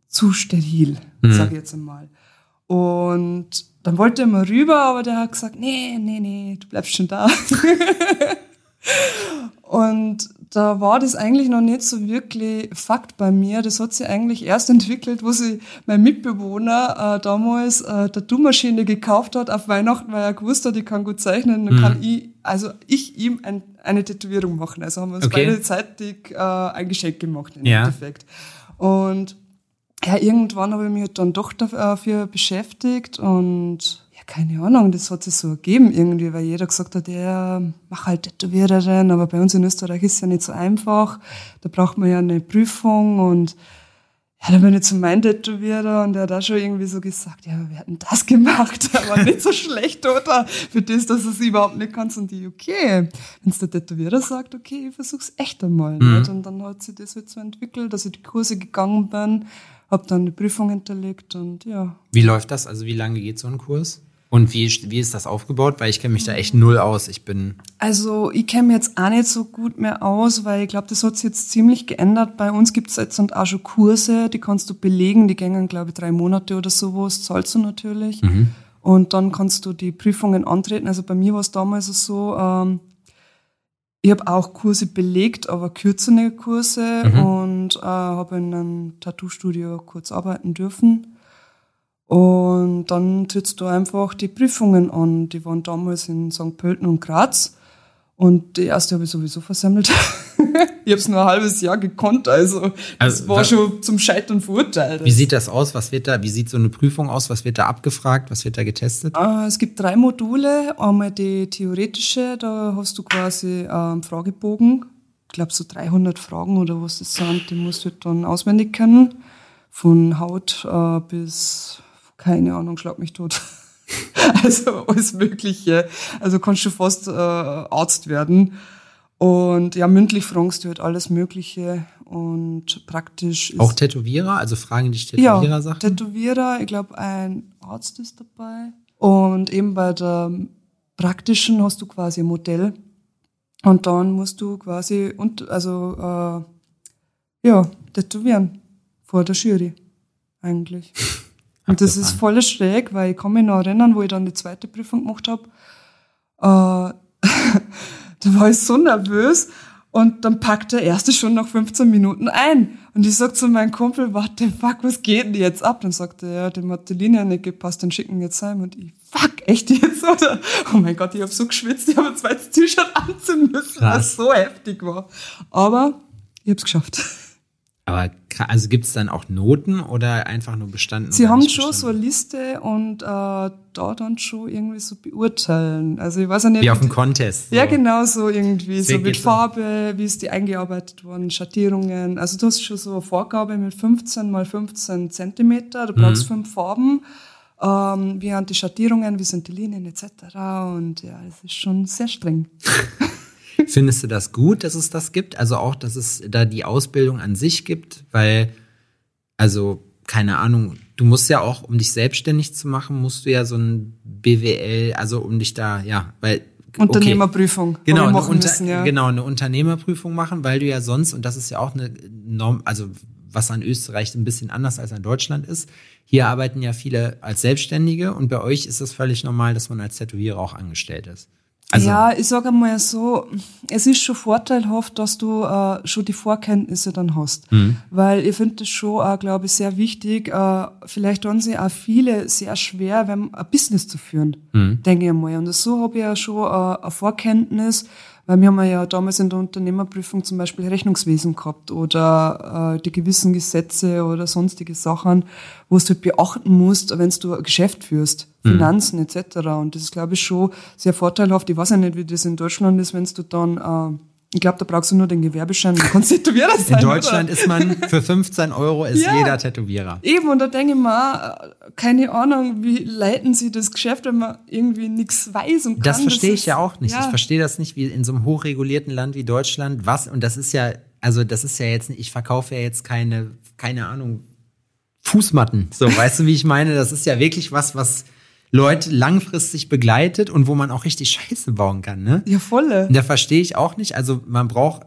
zu steril, mhm. sage ich jetzt einmal. Und dann wollte er mal rüber, aber der hat gesagt, nee, nee, nee, du bleibst schon da. und da war das eigentlich noch nicht so wirklich Fakt bei mir. Das hat sich eigentlich erst entwickelt, wo sie mein Mitbewohner äh, damals äh, Tattoo-Maschine gekauft hat auf Weihnachten, weil er gewusst hat, ich kann gut zeichnen. Dann mhm. kann ich, also ich ihm ein, eine Tätowierung machen. Also haben wir uns okay. beide zeitig äh, ein Geschenk gemacht im ja. Endeffekt. Und ja, irgendwann habe ich mich dann doch dafür beschäftigt und keine Ahnung, das hat sich so ergeben irgendwie, weil jeder gesagt hat, ja, mach halt Tätowiererin, aber bei uns in Österreich ist es ja nicht so einfach. Da braucht man ja eine Prüfung und ja, dann bin ich zu meinem Tätowierer und der hat auch schon irgendwie so gesagt, ja, wir hatten das gemacht, aber nicht so schlecht, oder? Für das, dass es überhaupt nicht kannst. Und die, okay, wenn der Tätowierer sagt, okay, ich versuch's echt einmal. Mhm. Nicht? Und dann hat sich das halt so entwickelt, dass ich die Kurse gegangen bin, habe dann die Prüfung hinterlegt und ja. Wie läuft das? Also wie lange geht so ein Kurs? Und wie, wie ist das aufgebaut? Weil ich kenne mich da echt null aus. Ich bin. Also ich kenne mich jetzt auch nicht so gut mehr aus, weil ich glaube, das hat sich jetzt ziemlich geändert. Bei uns gibt es jetzt auch schon Kurse, die kannst du belegen, die gängen, glaube ich, drei Monate oder sowas, zahlst du natürlich. Mhm. Und dann kannst du die Prüfungen antreten. Also bei mir war es damals so, ähm, ich habe auch Kurse belegt, aber kürzere Kurse mhm. und äh, habe in einem Tattoo-Studio kurz arbeiten dürfen. Und dann trittst du einfach die Prüfungen an. Die waren damals in St. Pölten und Graz. Und die erste habe ich sowieso versammelt. ich habe es nur ein halbes Jahr gekonnt, also das also, war was, schon zum Scheitern verurteilt. Wie sieht das aus? Was wird da, wie sieht so eine Prüfung aus? Was wird da abgefragt? Was wird da getestet? Äh, es gibt drei Module. Einmal die theoretische, da hast du quasi einen Fragebogen. Ich glaube so 300 Fragen oder was das sind, die musst du dann auswendig können. Von Haut äh, bis keine Ahnung, schlag mich tot. also alles Mögliche. Also kannst du fast äh, Arzt werden. Und ja, mündlich fragst du halt alles Mögliche und praktisch ist. Auch Tätowierer, also fragen dich ja, Tätowierer-Sachen? Tätowierer, ich glaube, ein Arzt ist dabei. Und eben bei der praktischen hast du quasi ein Modell. Und dann musst du quasi, und, also, äh, ja, tätowieren. Vor der Jury. Eigentlich. Und das ist voll schräg, weil ich kann mich noch erinnern, wo ich dann die zweite Prüfung gemacht habe. Äh, da war ich so nervös und dann packt der erste schon nach 15 Minuten ein. Und ich sag zu meinem Kumpel, warte, fuck, was geht denn jetzt ab? Dann sagt er, ja, dem hat die Linie nicht gepasst, dann schicken wir jetzt heim. Und ich, fuck, echt jetzt, oder? Oh mein Gott, ich hab so geschwitzt, ich habe ein zweites T-Shirt anziehen müssen, weil es so heftig war. Aber ich hab's geschafft. Aber also gibt es dann auch Noten oder einfach nur bestanden? Sie haben schon bestanden? so eine Liste und äh, da dann schon irgendwie so beurteilen. Also ich weiß ja nicht. Wie auf dem Contest. So. Ja, genau so irgendwie. So Sehr mit Farbe, wie ist die eingearbeitet worden, Schattierungen. Also du hast schon so eine Vorgabe mit 15 mal 15 Zentimeter. Du brauchst Mhm. fünf Farben. Ähm, wie sind die Schattierungen, wie sind die Linien etc. Und ja, es ist schon sehr streng. Findest du das gut, dass es das gibt? Also auch, dass es da die Ausbildung an sich gibt? Weil, also, keine Ahnung, du musst ja auch, um dich selbstständig zu machen, musst du ja so ein BWL, also um dich da, ja, weil. okay. Unternehmerprüfung. Genau, eine Unter müssen, ja. genau, eine Unternehmerprüfung machen, weil du ja sonst, und das ist ja auch eine Norm, also was an Österreich ein bisschen anders als an Deutschland ist, hier arbeiten ja viele als Selbstständige und bei euch ist es völlig normal, dass man als Tätowierer auch angestellt ist. Also, ja, ich sage einmal so, es ist schon vorteilhaft, dass du äh, schon die Vorkenntnisse dann hast. Mhm. Weil ich finde das schon, äh, glaube ich, sehr wichtig. Äh, vielleicht haben sie auch viele sehr schwer, wenn, ein Business zu führen, Mhm. denke ich einmal. Und so habe ich ja schon äh, eine Vorkenntnis, weil wir haben ja damals in der Unternehmerprüfung zum Beispiel Rechnungswesen gehabt oder äh, die gewissen Gesetze oder sonstige Sachen, wo du halt beachten musst, wenn du ein Geschäft führst, Finanzen etc. Und das ist, glaube ich, schon sehr vorteilhaft. Ich weiß ja nicht, wie das in Deutschland ist, wenn du dann, äh, ich glaube, da brauchst du nur den Gewerbeschein, du kannst Tätowierer sein. in Deutschland oder? ist man für 15 Euro ist Ja. jeder Tätowierer. Eben, und da denke ich mir, auch, keine Ahnung, wie leiten sie das Geschäft, wenn man irgendwie nichts weiß und kann. Das verstehe ich ja auch nicht. Ja. Ich verstehe das nicht, wie in so einem hochregulierten Land wie Deutschland, was, und das ist ja, also das ist ja jetzt, nicht- ich verkaufe ja jetzt keine, keine Ahnung, Fußmatten. So, weißt du, wie ich meine? Das ist ja wirklich was, was Leute langfristig begleitet und wo man auch richtig Scheiße bauen kann, ne? Ja, volle. Und da verstehe ich auch nicht. Also man braucht,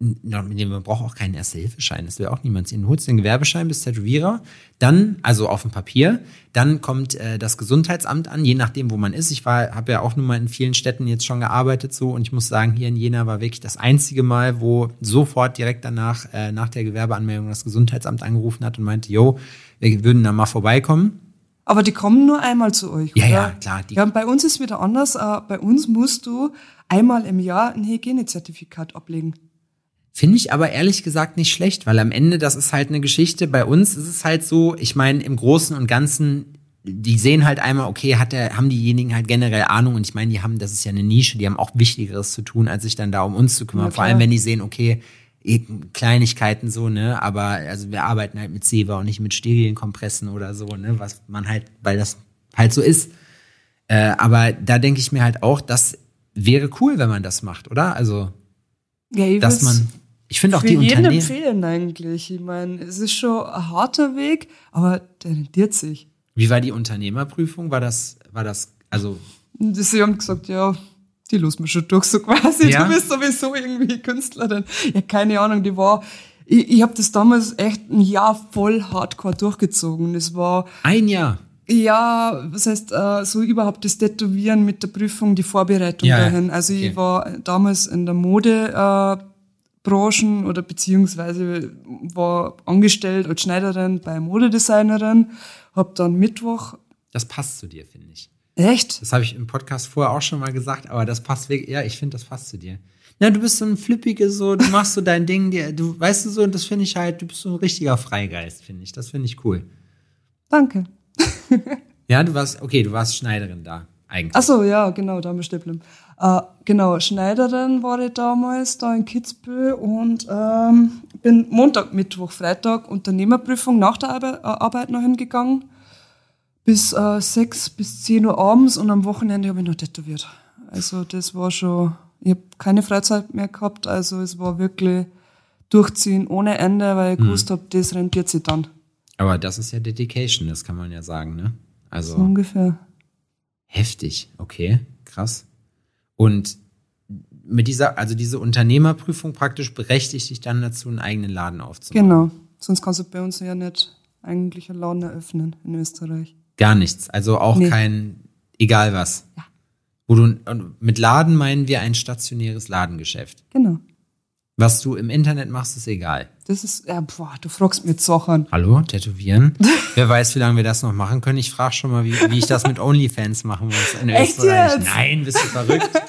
man braucht auch keinen Erste-Hilfe-Schein. Das will auch niemand sehen. Du holst den Gewerbeschein, bist Tätowierer, dann, also auf dem Papier, dann kommt äh, das Gesundheitsamt an, je nachdem, wo man ist. Ich war, habe ja auch nun mal in vielen Städten jetzt schon gearbeitet so und ich muss sagen, hier in Jena war wirklich das einzige Mal, wo sofort direkt danach, äh, nach der Gewerbeanmeldung das Gesundheitsamt angerufen hat und meinte, yo, wir würden da mal vorbeikommen. Aber die kommen nur einmal zu euch, Ja, oder? ja, klar, ja, bei uns ist wieder anders. Äh, bei uns musst du einmal im Jahr ein Hygienezertifikat ablegen. Finde ich aber ehrlich gesagt nicht schlecht, weil am Ende, das ist halt eine Geschichte. Bei uns ist es halt so, ich meine, im Großen und Ganzen, die sehen halt einmal, okay, hat der, haben diejenigen halt generell Ahnung und ich meine, die haben, das ist ja eine Nische, die haben auch Wichtigeres zu tun, als sich dann da um uns zu kümmern. Ja, Vor allem, wenn die sehen, okay, Kleinigkeiten so, ne, aber also wir arbeiten halt mit Seva und nicht mit sterilen Kompressen oder so, ne, was man halt, weil das halt so ist. Äh, aber da denke ich mir halt auch, das wäre cool, wenn man das macht, oder? Also, Ja, ich dass man, ich finde auch die jeden Unternehmen. empfehlen eigentlich. Ich meine, es ist schon ein harter Weg, aber der rentiert sich. Wie war die Unternehmerprüfung? War das, war das, also, sie haben gesagt, ja, die los mir schon durch, so quasi. Ja? Du bist sowieso irgendwie Künstlerin. Ja, keine Ahnung, die war. Ich, ich habe das damals echt ein Jahr voll hardcore durchgezogen. Das war ein Jahr. Ja, was heißt äh, so überhaupt das Tätowieren mit der Prüfung, die Vorbereitung Ja, dahin. Also Okay. ich war damals in der Modebranche äh, Branchen oder beziehungsweise war angestellt als Schneiderin bei Modedesignerin, hab dann Mittwoch Das passt zu dir, finde ich. Echt Das habe ich im Podcast vorher auch schon mal gesagt, aber das passt wirklich, ja, ich finde, das passt zu dir. Na, du bist so ein Flippige, so, du machst so dein Ding, dir, du, weißt du so, und das finde ich halt, du bist so ein richtiger Freigeist, finde ich. Das finde ich cool. danke. Ja, du warst, okay, du warst Schneiderin da, eigentlich. Ach so, ja, genau, da steht bleiben. Äh, genau, Schneiderin war ich damals da in Kitzbühel und ähm, bin Montag, Mittwoch, Freitag Unternehmerprüfung nach der äh, Arbeit noch hingegangen. Bis äh, sechs bis zehn Uhr abends und am Wochenende habe ich noch tätowiert. Also das war schon, Ich habe keine Freizeit mehr gehabt, also es war wirklich durchziehen ohne Ende, weil ich Hm. gewusst habe, das rentiert sich dann. Aber das ist ja Dedication, das kann man ja sagen, ne? Also So ungefähr. heftig, okay, krass. Und mit dieser, also diese Unternehmerprüfung praktisch berechtigt dich dann dazu, einen eigenen Laden aufzubauen. Genau. Sonst kannst du bei uns ja nicht eigentlich einen Laden eröffnen in Österreich. Gar nichts. Also auch Nee. kein, egal was. Ja. Wo du, mit Laden meinen wir ein stationäres Ladengeschäft. Genau. Was du im Internet machst, ist egal. Das ist, ja, boah, du fragst mit Sachen. Hallo, tätowieren? Wer weiß, wie lange wir das noch machen können. Ich frage schon mal, wie, wie ich das mit OnlyFans machen muss in Echt Österreich. jetzt? Nein, bist du verrückt?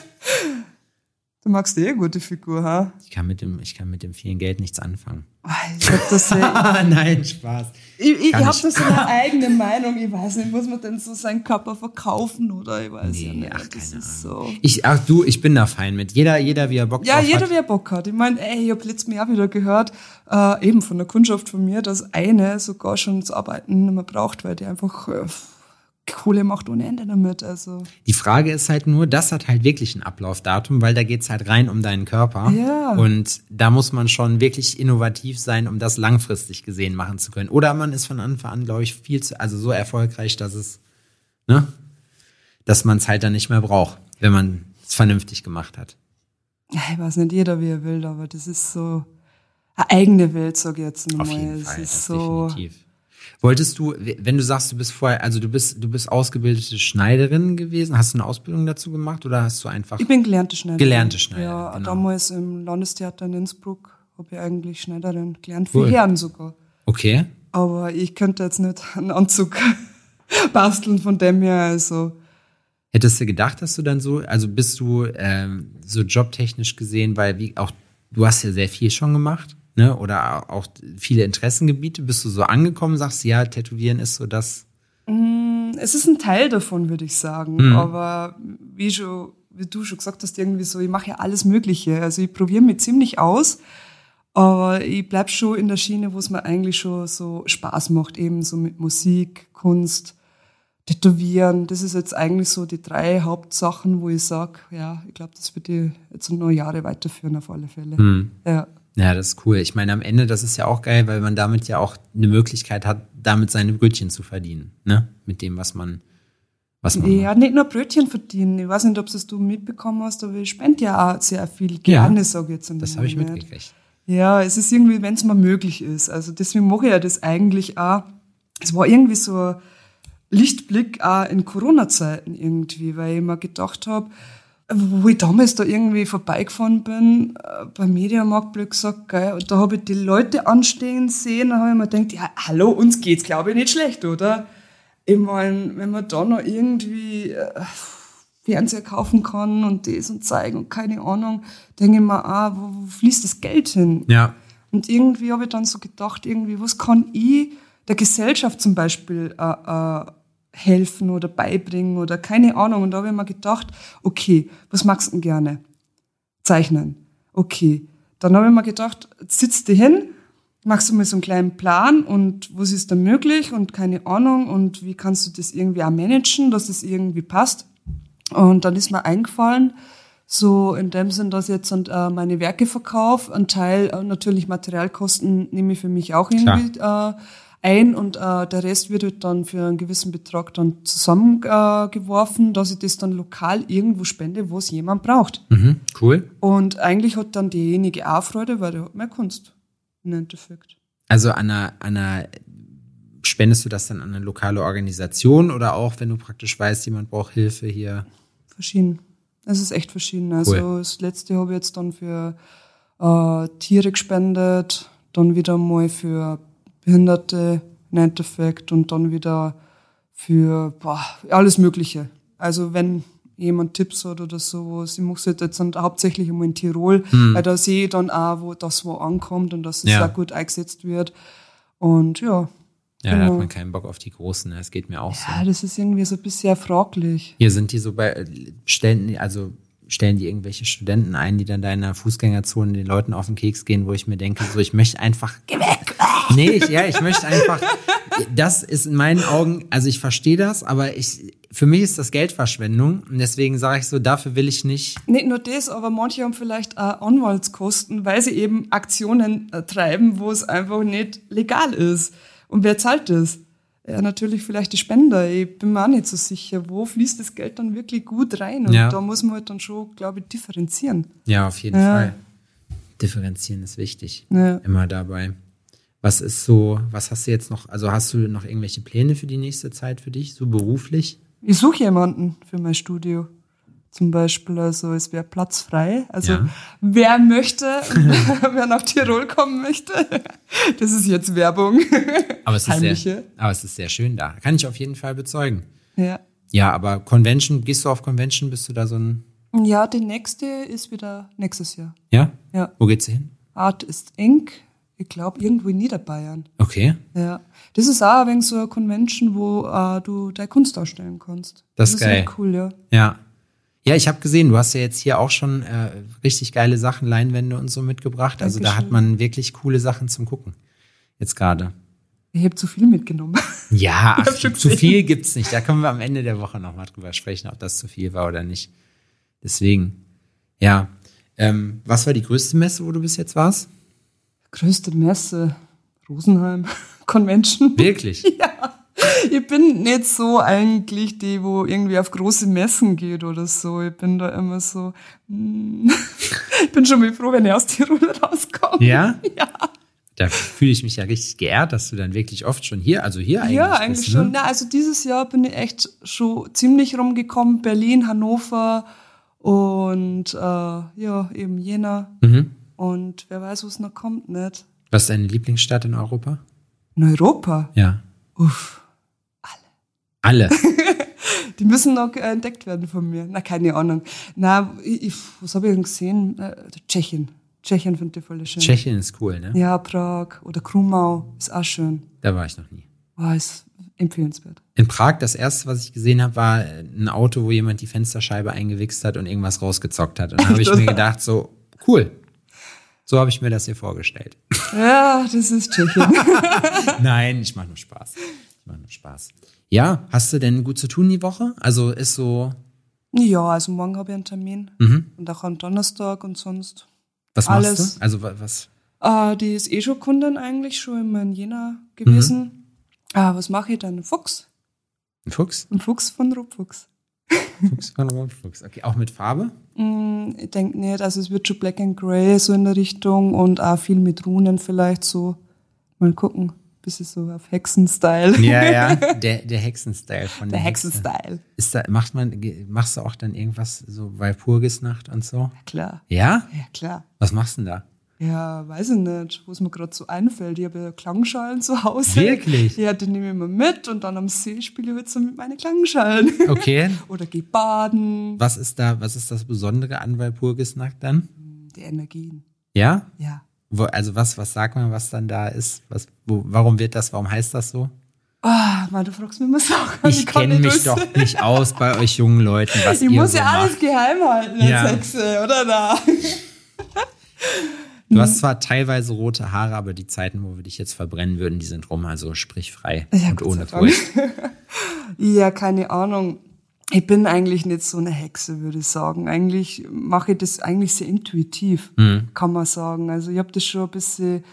Du magst eh eine gute Figur, ha? Ich kann mit dem, ich kann mit dem vielen Geld nichts anfangen. Ah, Ich hab das ja, Ah, nein, Spaß. ich, ich ich. da so eine eigene Meinung. Ich weiß nicht, muss man denn so seinen Körper verkaufen oder ich weiß ja Nee, nicht. ach, das ist so. Ich, ach du, ich bin da fein mit. Jeder, jeder, wie er Bock Ja, drauf jeder, hat. wer Bock hat. Ich meine, ey, ich hab letztes Jahr wieder gehört, äh, eben von der Kundschaft von mir, dass eine sogar schon das Arbeiten nicht mehr braucht, weil die einfach äh, Kohle macht ohne Ende damit. Also Die Frage ist halt nur, das hat halt wirklich ein Ablaufdatum, weil da geht's halt rein um deinen Körper. Ja. Und da muss man schon wirklich innovativ sein, um das langfristig gesehen machen zu können. Oder man ist von Anfang an, glaube ich, viel zu, also so erfolgreich, dass es, ne, dass man es halt dann nicht mehr braucht, wenn man es vernünftig gemacht hat. ja, ich weiß nicht, jeder wie er will, aber das ist so eine eigene Welt, sag ich jetzt Auf nochmal. jeden Es Fall, ist das so. definitiv. Wolltest du, wenn du sagst, du bist vorher, also du bist, du bist ausgebildete Schneiderin gewesen, hast du eine Ausbildung dazu gemacht oder hast du einfach Ich bin gelernte Schneiderin. Gelernte Schneiderin, Ja, genau. damals im Landestheater in Innsbruck habe ich eigentlich Schneiderin gelernt, Cool. für Herren sogar. okay? Aber ich könnte jetzt nicht einen Anzug basteln von dem her, also. Hättest du gedacht, dass du dann so, also bist du ähm, so jobtechnisch gesehen, weil wie auch du hast ja sehr viel schon gemacht, ne? Oder auch viele Interessengebiete. Bist du so angekommen, sagst ja, Tätowieren ist so das. Es ist ein Teil davon, würde ich sagen. Mhm. Aber wie, schon, wie du schon gesagt hast, irgendwie so, ich mache ja alles Mögliche. Also ich probiere mich ziemlich aus, aber ich bleib schon in der Schiene, wo es mir eigentlich schon so Spaß macht, eben so mit Musik, Kunst, Tätowieren. Das ist jetzt eigentlich so die drei Hauptsachen, wo ich sag, ja, ich glaube, das wird die jetzt noch Jahre weiterführen auf alle Fälle. Mhm. Ja. Ja, das ist cool. Ich meine, am Ende, das ist ja auch geil, weil man damit ja auch eine Möglichkeit hat, damit seine Brötchen zu verdienen, ne? Mit dem, was man, was man macht. Ja, nicht nur Brötchen verdienen. Ich weiß nicht, ob es du mitbekommen hast, aber ich spende ja auch sehr viel gerne, sag ich jetzt. in Das habe ich mitgekriegt. Ja, es ist irgendwie, wenn es mal möglich ist. Also deswegen mache ich ja das eigentlich auch. Es war irgendwie so ein Lichtblick auch in Corona-Zeiten irgendwie, weil ich mir gedacht habe, wo ich damals da irgendwie vorbeigefahren bin, äh, beim Mediamarkt blöd gesagt, geil, und da habe ich die Leute anstehen sehen, da habe ich mir gedacht, ja, hallo, uns geht's, glaube ich, nicht schlecht, oder? Ich meine, wenn man da noch irgendwie äh, Fernseher kaufen kann und das und zeigen und keine Ahnung, denke ich mir, ah, wo, wo fließt das Geld hin? Ja. Und irgendwie habe ich dann so gedacht, irgendwie, was kann ich der Gesellschaft zum Beispiel äh, äh, helfen oder beibringen oder keine Ahnung. Und da habe ich mir gedacht, okay, was magst du denn gerne? Zeichnen. Okay. Dann habe ich mir gedacht, sitzt du hin, machst du mal so einen kleinen Plan und was ist da möglich und keine Ahnung und wie kannst du das irgendwie auch managen, dass es irgendwie passt. Und dann ist mir eingefallen, so in dem Sinn, dass ich jetzt äh, meine Werke verkaufe, ein Teil äh, natürlich Materialkosten nehme ich für mich auch irgendwie äh, ein und äh, der Rest wird halt dann für einen gewissen Betrag dann zusammengeworfen, äh, dass ich das dann lokal irgendwo spende, wo es jemand braucht. Mhm. Cool. Und eigentlich hat dann derjenige auch Freude, weil der hat mehr Kunst im Endeffekt. Also an einer, an einer, spendest du das dann an eine lokale Organisation oder auch, wenn du praktisch weißt, jemand braucht Hilfe hier? Verschieden. Es ist echt verschieden. Also Cool. das letzte habe ich jetzt dann für äh, Tiere gespendet, dann wieder mal für Behinderte im Endeffekt und dann wieder für boah, alles Mögliche. Also wenn jemand Tipps hat oder sowas, ich mache es halt jetzt hauptsächlich immer in Tirol, weil da sehe ich dann auch, wo das wo ankommt und dass es. Ja. sehr gut eingesetzt wird. Und ja, Ja, da Genau. hat man keinen Bock auf die Großen, das geht mir auch so. ja, das ist irgendwie so ein bisschen fraglich. Hier sind die so bei, stellen, die- also stellen die irgendwelche Studenten ein, die dann da in der Fußgängerzone den Leuten auf den Keks gehen, wo ich mir denke, so, ich möchte einfach, geh weg! Nee, ich, ja, ich möchte einfach, das ist in meinen Augen, also ich verstehe das, aber ich, für mich ist das Geldverschwendung und deswegen sage ich so, dafür will ich nicht. Nicht nur das, aber manche haben vielleicht auch Anwaltskosten, weil sie eben Aktionen äh, treiben, wo es einfach nicht legal ist. Und wer zahlt das? Ja, natürlich vielleicht die Spender. Ich bin mir auch nicht so sicher, wo fließt das Geld dann wirklich gut rein. Und Ja. da muss man halt dann schon, glaube ich, differenzieren. Ja, auf jeden Ja. Fall. Differenzieren ist wichtig. Ja. Immer dabei. Was ist so, was hast du jetzt noch, also hast du noch irgendwelche Pläne für die nächste Zeit für dich, so beruflich? Ich suche jemanden für mein Studio. Zum Beispiel, also es wäre Platz frei. Also Ja. wer möchte, wer nach Tirol kommen möchte, das ist jetzt Werbung. Aber es, ist sehr, aber es ist sehr schön da. Kann ich auf jeden Fall bezeugen. Ja. Ja, aber Convention, gehst du auf Convention? Bist du da so ein, ja, die nächste ist wieder nächstes Jahr. ja? Ja. Wo geht's hin? Art ist Inc. Ich glaube, irgendwo in Niederbayern. Okay. Ja. Das ist auch wenig so eine Convention, wo äh, du deine Kunst ausstellen kannst. Das ist geil. echt cool, ja. Ja. Ja, ich habe gesehen, du hast ja jetzt hier auch schon äh, richtig geile Sachen, Leinwände und so mitgebracht. Also da hat man wirklich coole Sachen zum Gucken. Jetzt gerade. Ich habe zu viel mitgenommen. Ja, ach, zu viel gibt's nicht. Da können wir am Ende der Woche nochmal drüber sprechen, ob das zu viel war oder nicht. Deswegen, ja. Ähm, was war die größte Messe, wo du bis jetzt warst? Größte Messe, Rosenheim Convention. Wirklich? Ich bin nicht so eigentlich die, wo irgendwie auf große Messen geht oder so. Ich bin da immer so, mm, ich bin schon mal froh, wenn ich aus Tirol rauskomme. Ja? Ja. Da fühle ich mich ja richtig geehrt, dass du dann wirklich oft schon hier, also hier eigentlich Ja, eigentlich bist, schon. Ne? Na, also dieses Jahr bin ich echt schon ziemlich rumgekommen. Berlin, Hannover und äh, ja, eben Jena. Mhm. Und wer weiß, wo es noch kommt, nicht? Was ist deine Lieblingsstadt in Europa? In Europa. Ja. Uff. Alle. Die müssen noch äh, entdeckt werden von mir. Na, keine Ahnung. Na, ich, was habe ich denn gesehen? Äh, Tschechien. Tschechien finde ich voll schön. Tschechien ist cool, ne? Ja, Prag oder Krumau ist auch schön. Da war ich noch nie. War ist empfehlenswert. In Prag, das erste, was ich gesehen habe, war ein Auto, wo jemand die Fensterscheibe eingewichst hat und irgendwas rausgezockt hat. Und da habe ich mir gedacht, so, cool. So habe ich mir das hier vorgestellt. Ja, das ist Tschechien. Nein, ich mache nur Spaß. Ich mache nur Spaß. Ja, hast du denn gut zu tun die Woche? Also ist so, ja, also morgen habe ich einen Termin. Mhm. Und auch am Donnerstag und sonst. was Alles. machst du? Also wa- was? Äh, die ist eh schon Kundin eigentlich, schon immer in Jena gewesen. Mhm. Ah, was mache ich dann? Ein Fuchs. Ein Fuchs? Ein Fuchs von Rupfuchs. Fuchs Rotfuchs. Okay, auch mit Farbe? Mm, Ich denke nicht, also es wird schon Black and Grey so in der Richtung und auch viel mit Runen vielleicht so. Mal gucken, bisschen so auf Hexen-Style. Ja, ja. Der, der Hexenstyle von Der Hexe. Hexen-Style. Ist da, macht man, machst du auch dann irgendwas so Walpurgisnacht und so? Klar. Ja? Ja, klar. Was machst du denn da? Ja, weiß ich nicht, wo es mir gerade so einfällt. Ich habe ja Klangschalen zu Hause. Wirklich? Ja, die nehme ich immer mit und dann am See spiele ich halt so mit meinen Klangschalen. Okay. Oder geh baden. Was ist da, was ist das Besondere an Walpurgisnacht dann? Die Energien. Ja? Ja. Wo, also was, was sagt man, was dann da ist? Was, wo, warum wird das, warum heißt das so? Ah, Mann, du fragst mich immer Sachen. Ich kann kenne mich doch nicht aus bei euch jungen Leuten, was Ich ihr muss so ja alles macht. geheim halten Ja. als Hexe, oder da? Du hast zwar teilweise rote Haare, aber die Zeiten, wo wir dich jetzt verbrennen würden, die sind rum, also sprich frei Ja, und ohne. Furcht. Ja, keine Ahnung. Ich bin eigentlich nicht so eine Hexe, würde ich sagen. Eigentlich mache ich das eigentlich sehr intuitiv, Mhm. kann man sagen. Also ich habe das schon ein bisschen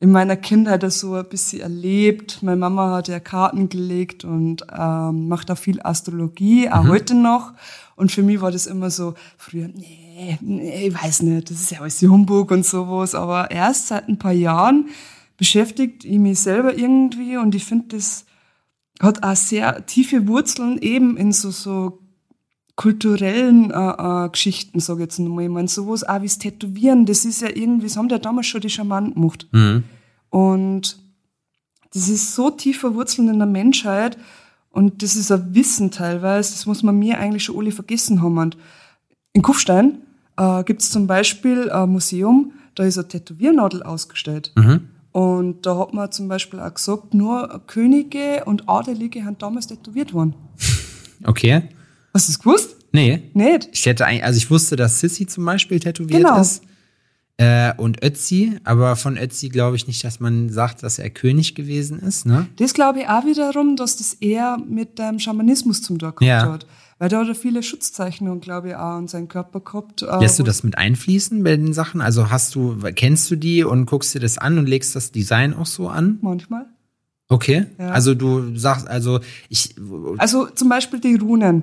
in meiner Kindheit das so ein bisschen erlebt. Meine Mama hat ja Karten gelegt und ähm, macht auch viel Astrologie, auch Mhm. heute noch. Und für mich war das immer so, früher, nee, nee, ich weiß nicht, das ist ja alles Humbug und sowas. Aber erst seit ein paar Jahren beschäftigt ich mich selber irgendwie und ich finde das hat auch sehr tiefe Wurzeln eben in so, so kulturellen äh, äh, Geschichten, sage ich jetzt nochmal. Ich meine, sowas auch wie das Tätowieren, das ist ja irgendwie, das haben ja damals schon die Schamanen gemacht. Mhm. Und das ist so tief verwurzelt in der Menschheit und das ist ein Wissen teilweise, das muss man mir eigentlich schon alle vergessen haben. Und in Kufstein äh, gibt es zum Beispiel ein Museum, da ist eine Tätowiernadel ausgestellt. Mhm. Und da hat man zum Beispiel auch gesagt, nur Könige und Adelige haben damals tätowiert worden. Okay. Hast du das gewusst? Nee. Nicht? Ich hätte eigentlich, also ich wusste, dass Sissy zum Beispiel tätowiert Genau. ist. Äh, und Ötzi, aber von Ötzi glaube ich nicht, dass man sagt, dass er König gewesen ist, ne? Das glaube ich auch wiederum, dass das eher mit dem Schamanismus zum Tag Ja. hat. Weil da hat er viele Schutzzeichnungen, glaube ich, auch an seinen Körper gehabt. äh, Lässt du das mit einfließen bei den Sachen? Also hast du, kennst du die und guckst dir das an und legst das Design auch so an? Manchmal. Okay. Ja. Also du sagst, also ich, Also zum Beispiel die Runen.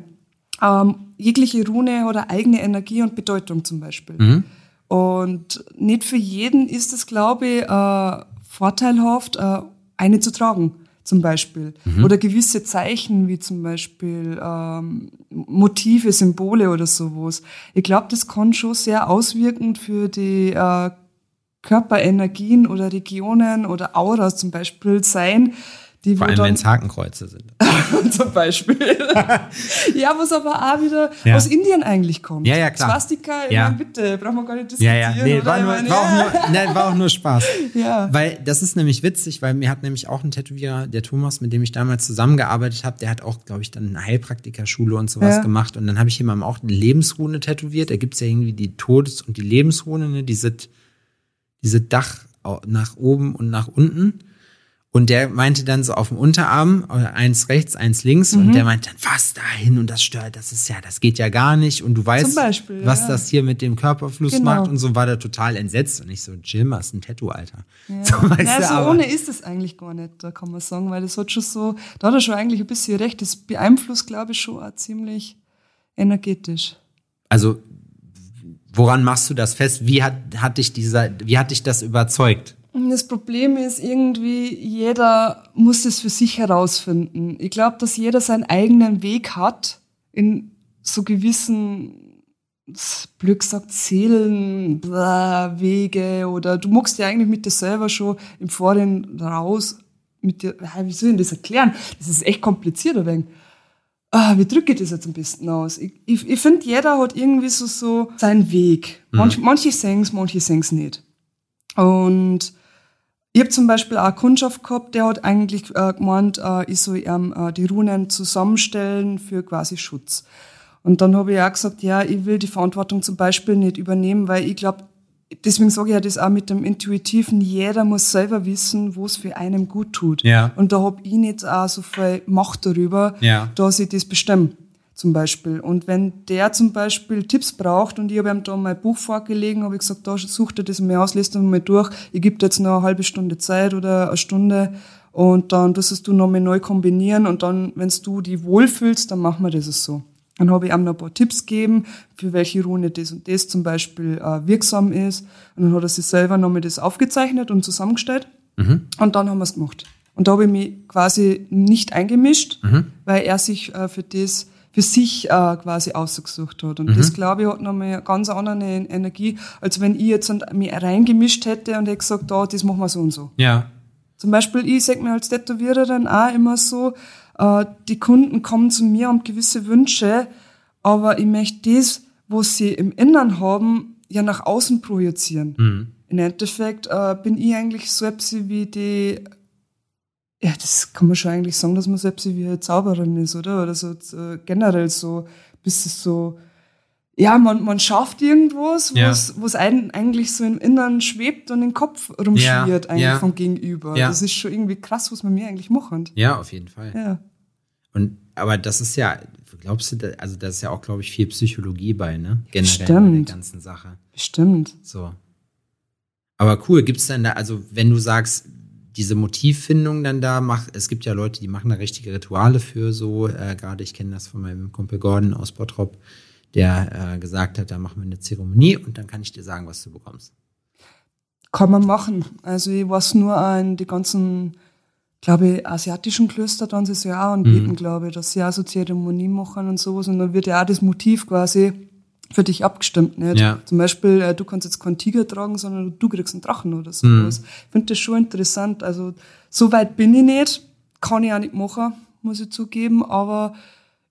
Ähm, jegliche Rune hat eine eigene Energie und Bedeutung zum Beispiel. Mhm. Und nicht für jeden ist es, glaube ich, äh, vorteilhaft, äh, eine zu tragen, zum Beispiel. Mhm. Oder gewisse Zeichen, wie zum Beispiel ähm, Motive, Symbole oder sowas. Ich glaube, das kann schon sehr auswirkend für die äh, Körperenergien oder Regionen oder Auras zum Beispiel sein, die vor allem wenn es Hakenkreuze sind. zum Beispiel. ja, was aber auch wieder Ja. aus Indien eigentlich kommt. Ja, ja, klar. Swastika, Ja. meine, bitte, brauchen wir gar nicht Ja, diskutieren. ja, nee, oder? war, nur, meine, war, ja. auch nur, nein, war auch nur Spaß. Ja. Weil das ist nämlich witzig, weil mir hat nämlich auch ein Tätowierer, der Thomas, mit dem ich damals zusammengearbeitet habe, der hat auch, glaube ich, dann eine Heilpraktikerschule und sowas Ja. gemacht. Und dann habe ich jemandem auch eine Lebensrune tätowiert. Da gibt's ja irgendwie die Todes- und die Lebensrune, ne? diese, diese Dach nach oben und nach unten. Und der meinte dann so auf dem Unterarm, äh, eins rechts, eins links, Mhm. und der meinte dann, was dahin und das stört, das ist ja, das geht ja gar nicht. Und du weißt, Beispiel, was ja. das hier mit dem Körperfluss Genau. macht und so war der total entsetzt. Und ich so, Jim, hast ein Tattoo, Alter. So, weißt Ja, du, so aber, ohne ist es eigentlich gar nicht, da kann man sagen, weil das hat schon so, da hat er schon eigentlich ein bisschen recht, das beeinflusst, glaube ich, schon auch ziemlich energetisch. also, woran machst du das fest? Wie hat, hat dich dieser, wie hat dich das überzeugt? Das Problem ist irgendwie, jeder muss es für sich herausfinden. Ich glaube, dass jeder seinen eigenen Weg hat in so gewissen, Glück sagt, Seelen, bla, Wege oder du muckst ja eigentlich mit dir selber schon im Vorhinein raus. Mit dir, wie soll ich denn das erklären? Das ist echt kompliziert, ein wenig. Ah, wie drücke ich das jetzt am besten aus? Ich, ich, ich finde, jeder hat irgendwie so, so seinen Weg. Manch, Manche singen manche singen nicht. Und ich habe zum Beispiel auch Kundschaft gehabt, der hat eigentlich äh, gemeint, äh, ich soll ihm äh, die Runen zusammenstellen für quasi Schutz. Und dann habe ich auch gesagt, ja, ich will die Verantwortung zum Beispiel nicht übernehmen, weil ich glaube, deswegen sage ich ja das auch mit dem Intuitiven, jeder muss selber wissen, wo es für einen gut tut. Ja. Und da habe ich nicht auch so viel Macht darüber, Ja. dass ich das bestimme, zum Beispiel. Und wenn der zum Beispiel Tipps braucht und ich habe ihm da mein Buch vorgelegen, habe ich gesagt, da sucht er das mal aus, lest mal durch, ich gebe dir jetzt noch eine halbe Stunde Zeit oder eine Stunde und dann tust du noch mal neu kombinieren und dann, wenn du die wohlfühlst, dann machen wir das so. Dann habe ich ihm noch ein paar Tipps gegeben, für welche Rune das und das zum Beispiel äh, wirksam ist. Und dann hat er sich selber nochmal das aufgezeichnet und zusammengestellt. Und dann haben wir es gemacht. Und da habe ich mich quasi nicht eingemischt, weil er sich äh, für das für sich äh, quasi ausgesucht hat. Und das, glaube ich, hat nochmal eine ganz andere Energie, als wenn ich jetzt mich reingemischt hätte und hätte gesagt, da, das machen wir so und so. Ja. Zum Beispiel, ich sag mir als Tätowiererin auch immer so, äh, die Kunden kommen zu mir und gewisse Wünsche, aber ich möchte das, was sie im Innern haben, ja nach außen projizieren. Mhm. Im Endeffekt äh, bin ich eigentlich so etwas wie die, ja, das kann man schon eigentlich sagen, dass man so etwas wie eine Zauberin ist, oder? Oder so äh, generell so, bis es so, ja, man, man schafft irgendwas, Ja. was, was einen eigentlich so im Innern schwebt und im Kopf rumschwirrt Ja, eigentlich ja. vom Gegenüber. Ja. Das ist schon irgendwie krass, was wir mir eigentlich machen. Ja, auf jeden Fall. Ja. Und, aber das ist ja, glaubst du, also da ist ja auch, glaube ich, viel Psychologie bei, ne? Generell bei Stimmt. der ganzen Sache. Bestimmt. So. Aber cool, gibt's denn da, also wenn du sagst, diese Motivfindung dann da macht, es gibt ja Leute, die machen da richtige Rituale für so, äh, gerade ich kenne das von meinem Kumpel Gordon aus Bottrop, der äh, gesagt hat, da machen wir eine Zeremonie und dann kann ich dir sagen, was du bekommst. Kann man machen. Also ich weiß nur an die ganzen, glaube ich, asiatischen Klöster dann sie es ja auch anbieten, Mhm. glaube ich, dass sie auch so Zeremonien machen und sowas und dann wird ja auch das Motiv quasi für dich abgestimmt, nicht? Ja. Zum Beispiel, äh, du kannst jetzt keinen Tiger tragen, sondern du kriegst einen Drachen oder Mhm. sowas. Ich finde das schon interessant. Also so weit bin ich nicht, kann ich auch nicht machen, muss ich zugeben, aber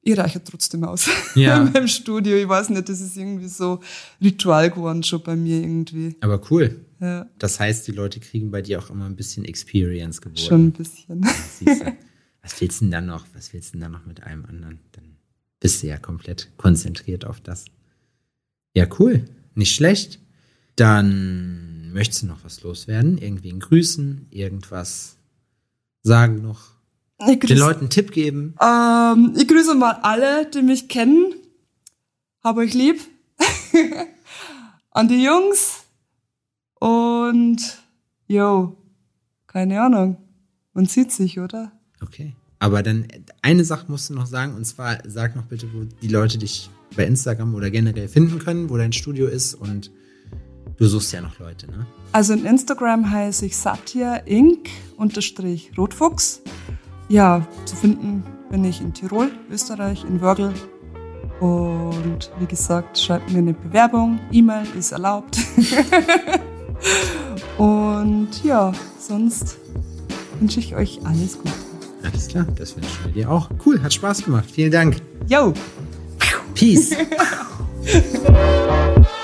ich reiche trotzdem aus Ja. in meinem Studio. Ich weiß nicht, das ist irgendwie so Ritual geworden schon bei mir irgendwie. Aber cool. Ja. Das heißt, die Leute kriegen bei dir auch immer ein bisschen Experience geboten. Schon ein bisschen. Was willst du denn dann noch? Was willst du denn dann noch mit einem anderen? Dann bist du ja komplett konzentriert auf das. Ja, cool. Nicht schlecht. Dann möchtest du noch was loswerden? Irgendwie ein Grüßen, irgendwas sagen noch? Ich grüße, Den Leuten einen Tipp geben? ähm, ich grüße mal alle, die mich kennen. Hab euch lieb. An die Jungs. Und, yo, keine Ahnung. Man sieht sich, oder? Okay. Aber dann eine Sache musst du noch sagen, und zwar sag noch bitte, wo die Leute dich bei Instagram oder generell finden können, wo dein Studio ist und du suchst ja noch Leute, ne? Also in Instagram heiße ich Satya Inc. unterstrich Rotfuchs. Ja, zu finden bin ich in Tirol, Österreich, in Wörgl. Und wie gesagt, schreibt mir eine Bewerbung. E-Mail ist erlaubt. Und ja, sonst wünsche ich euch alles Gute. Alles klar, das wünschen wir dir auch. Cool, hat Spaß gemacht. Vielen Dank. Yo! Peace.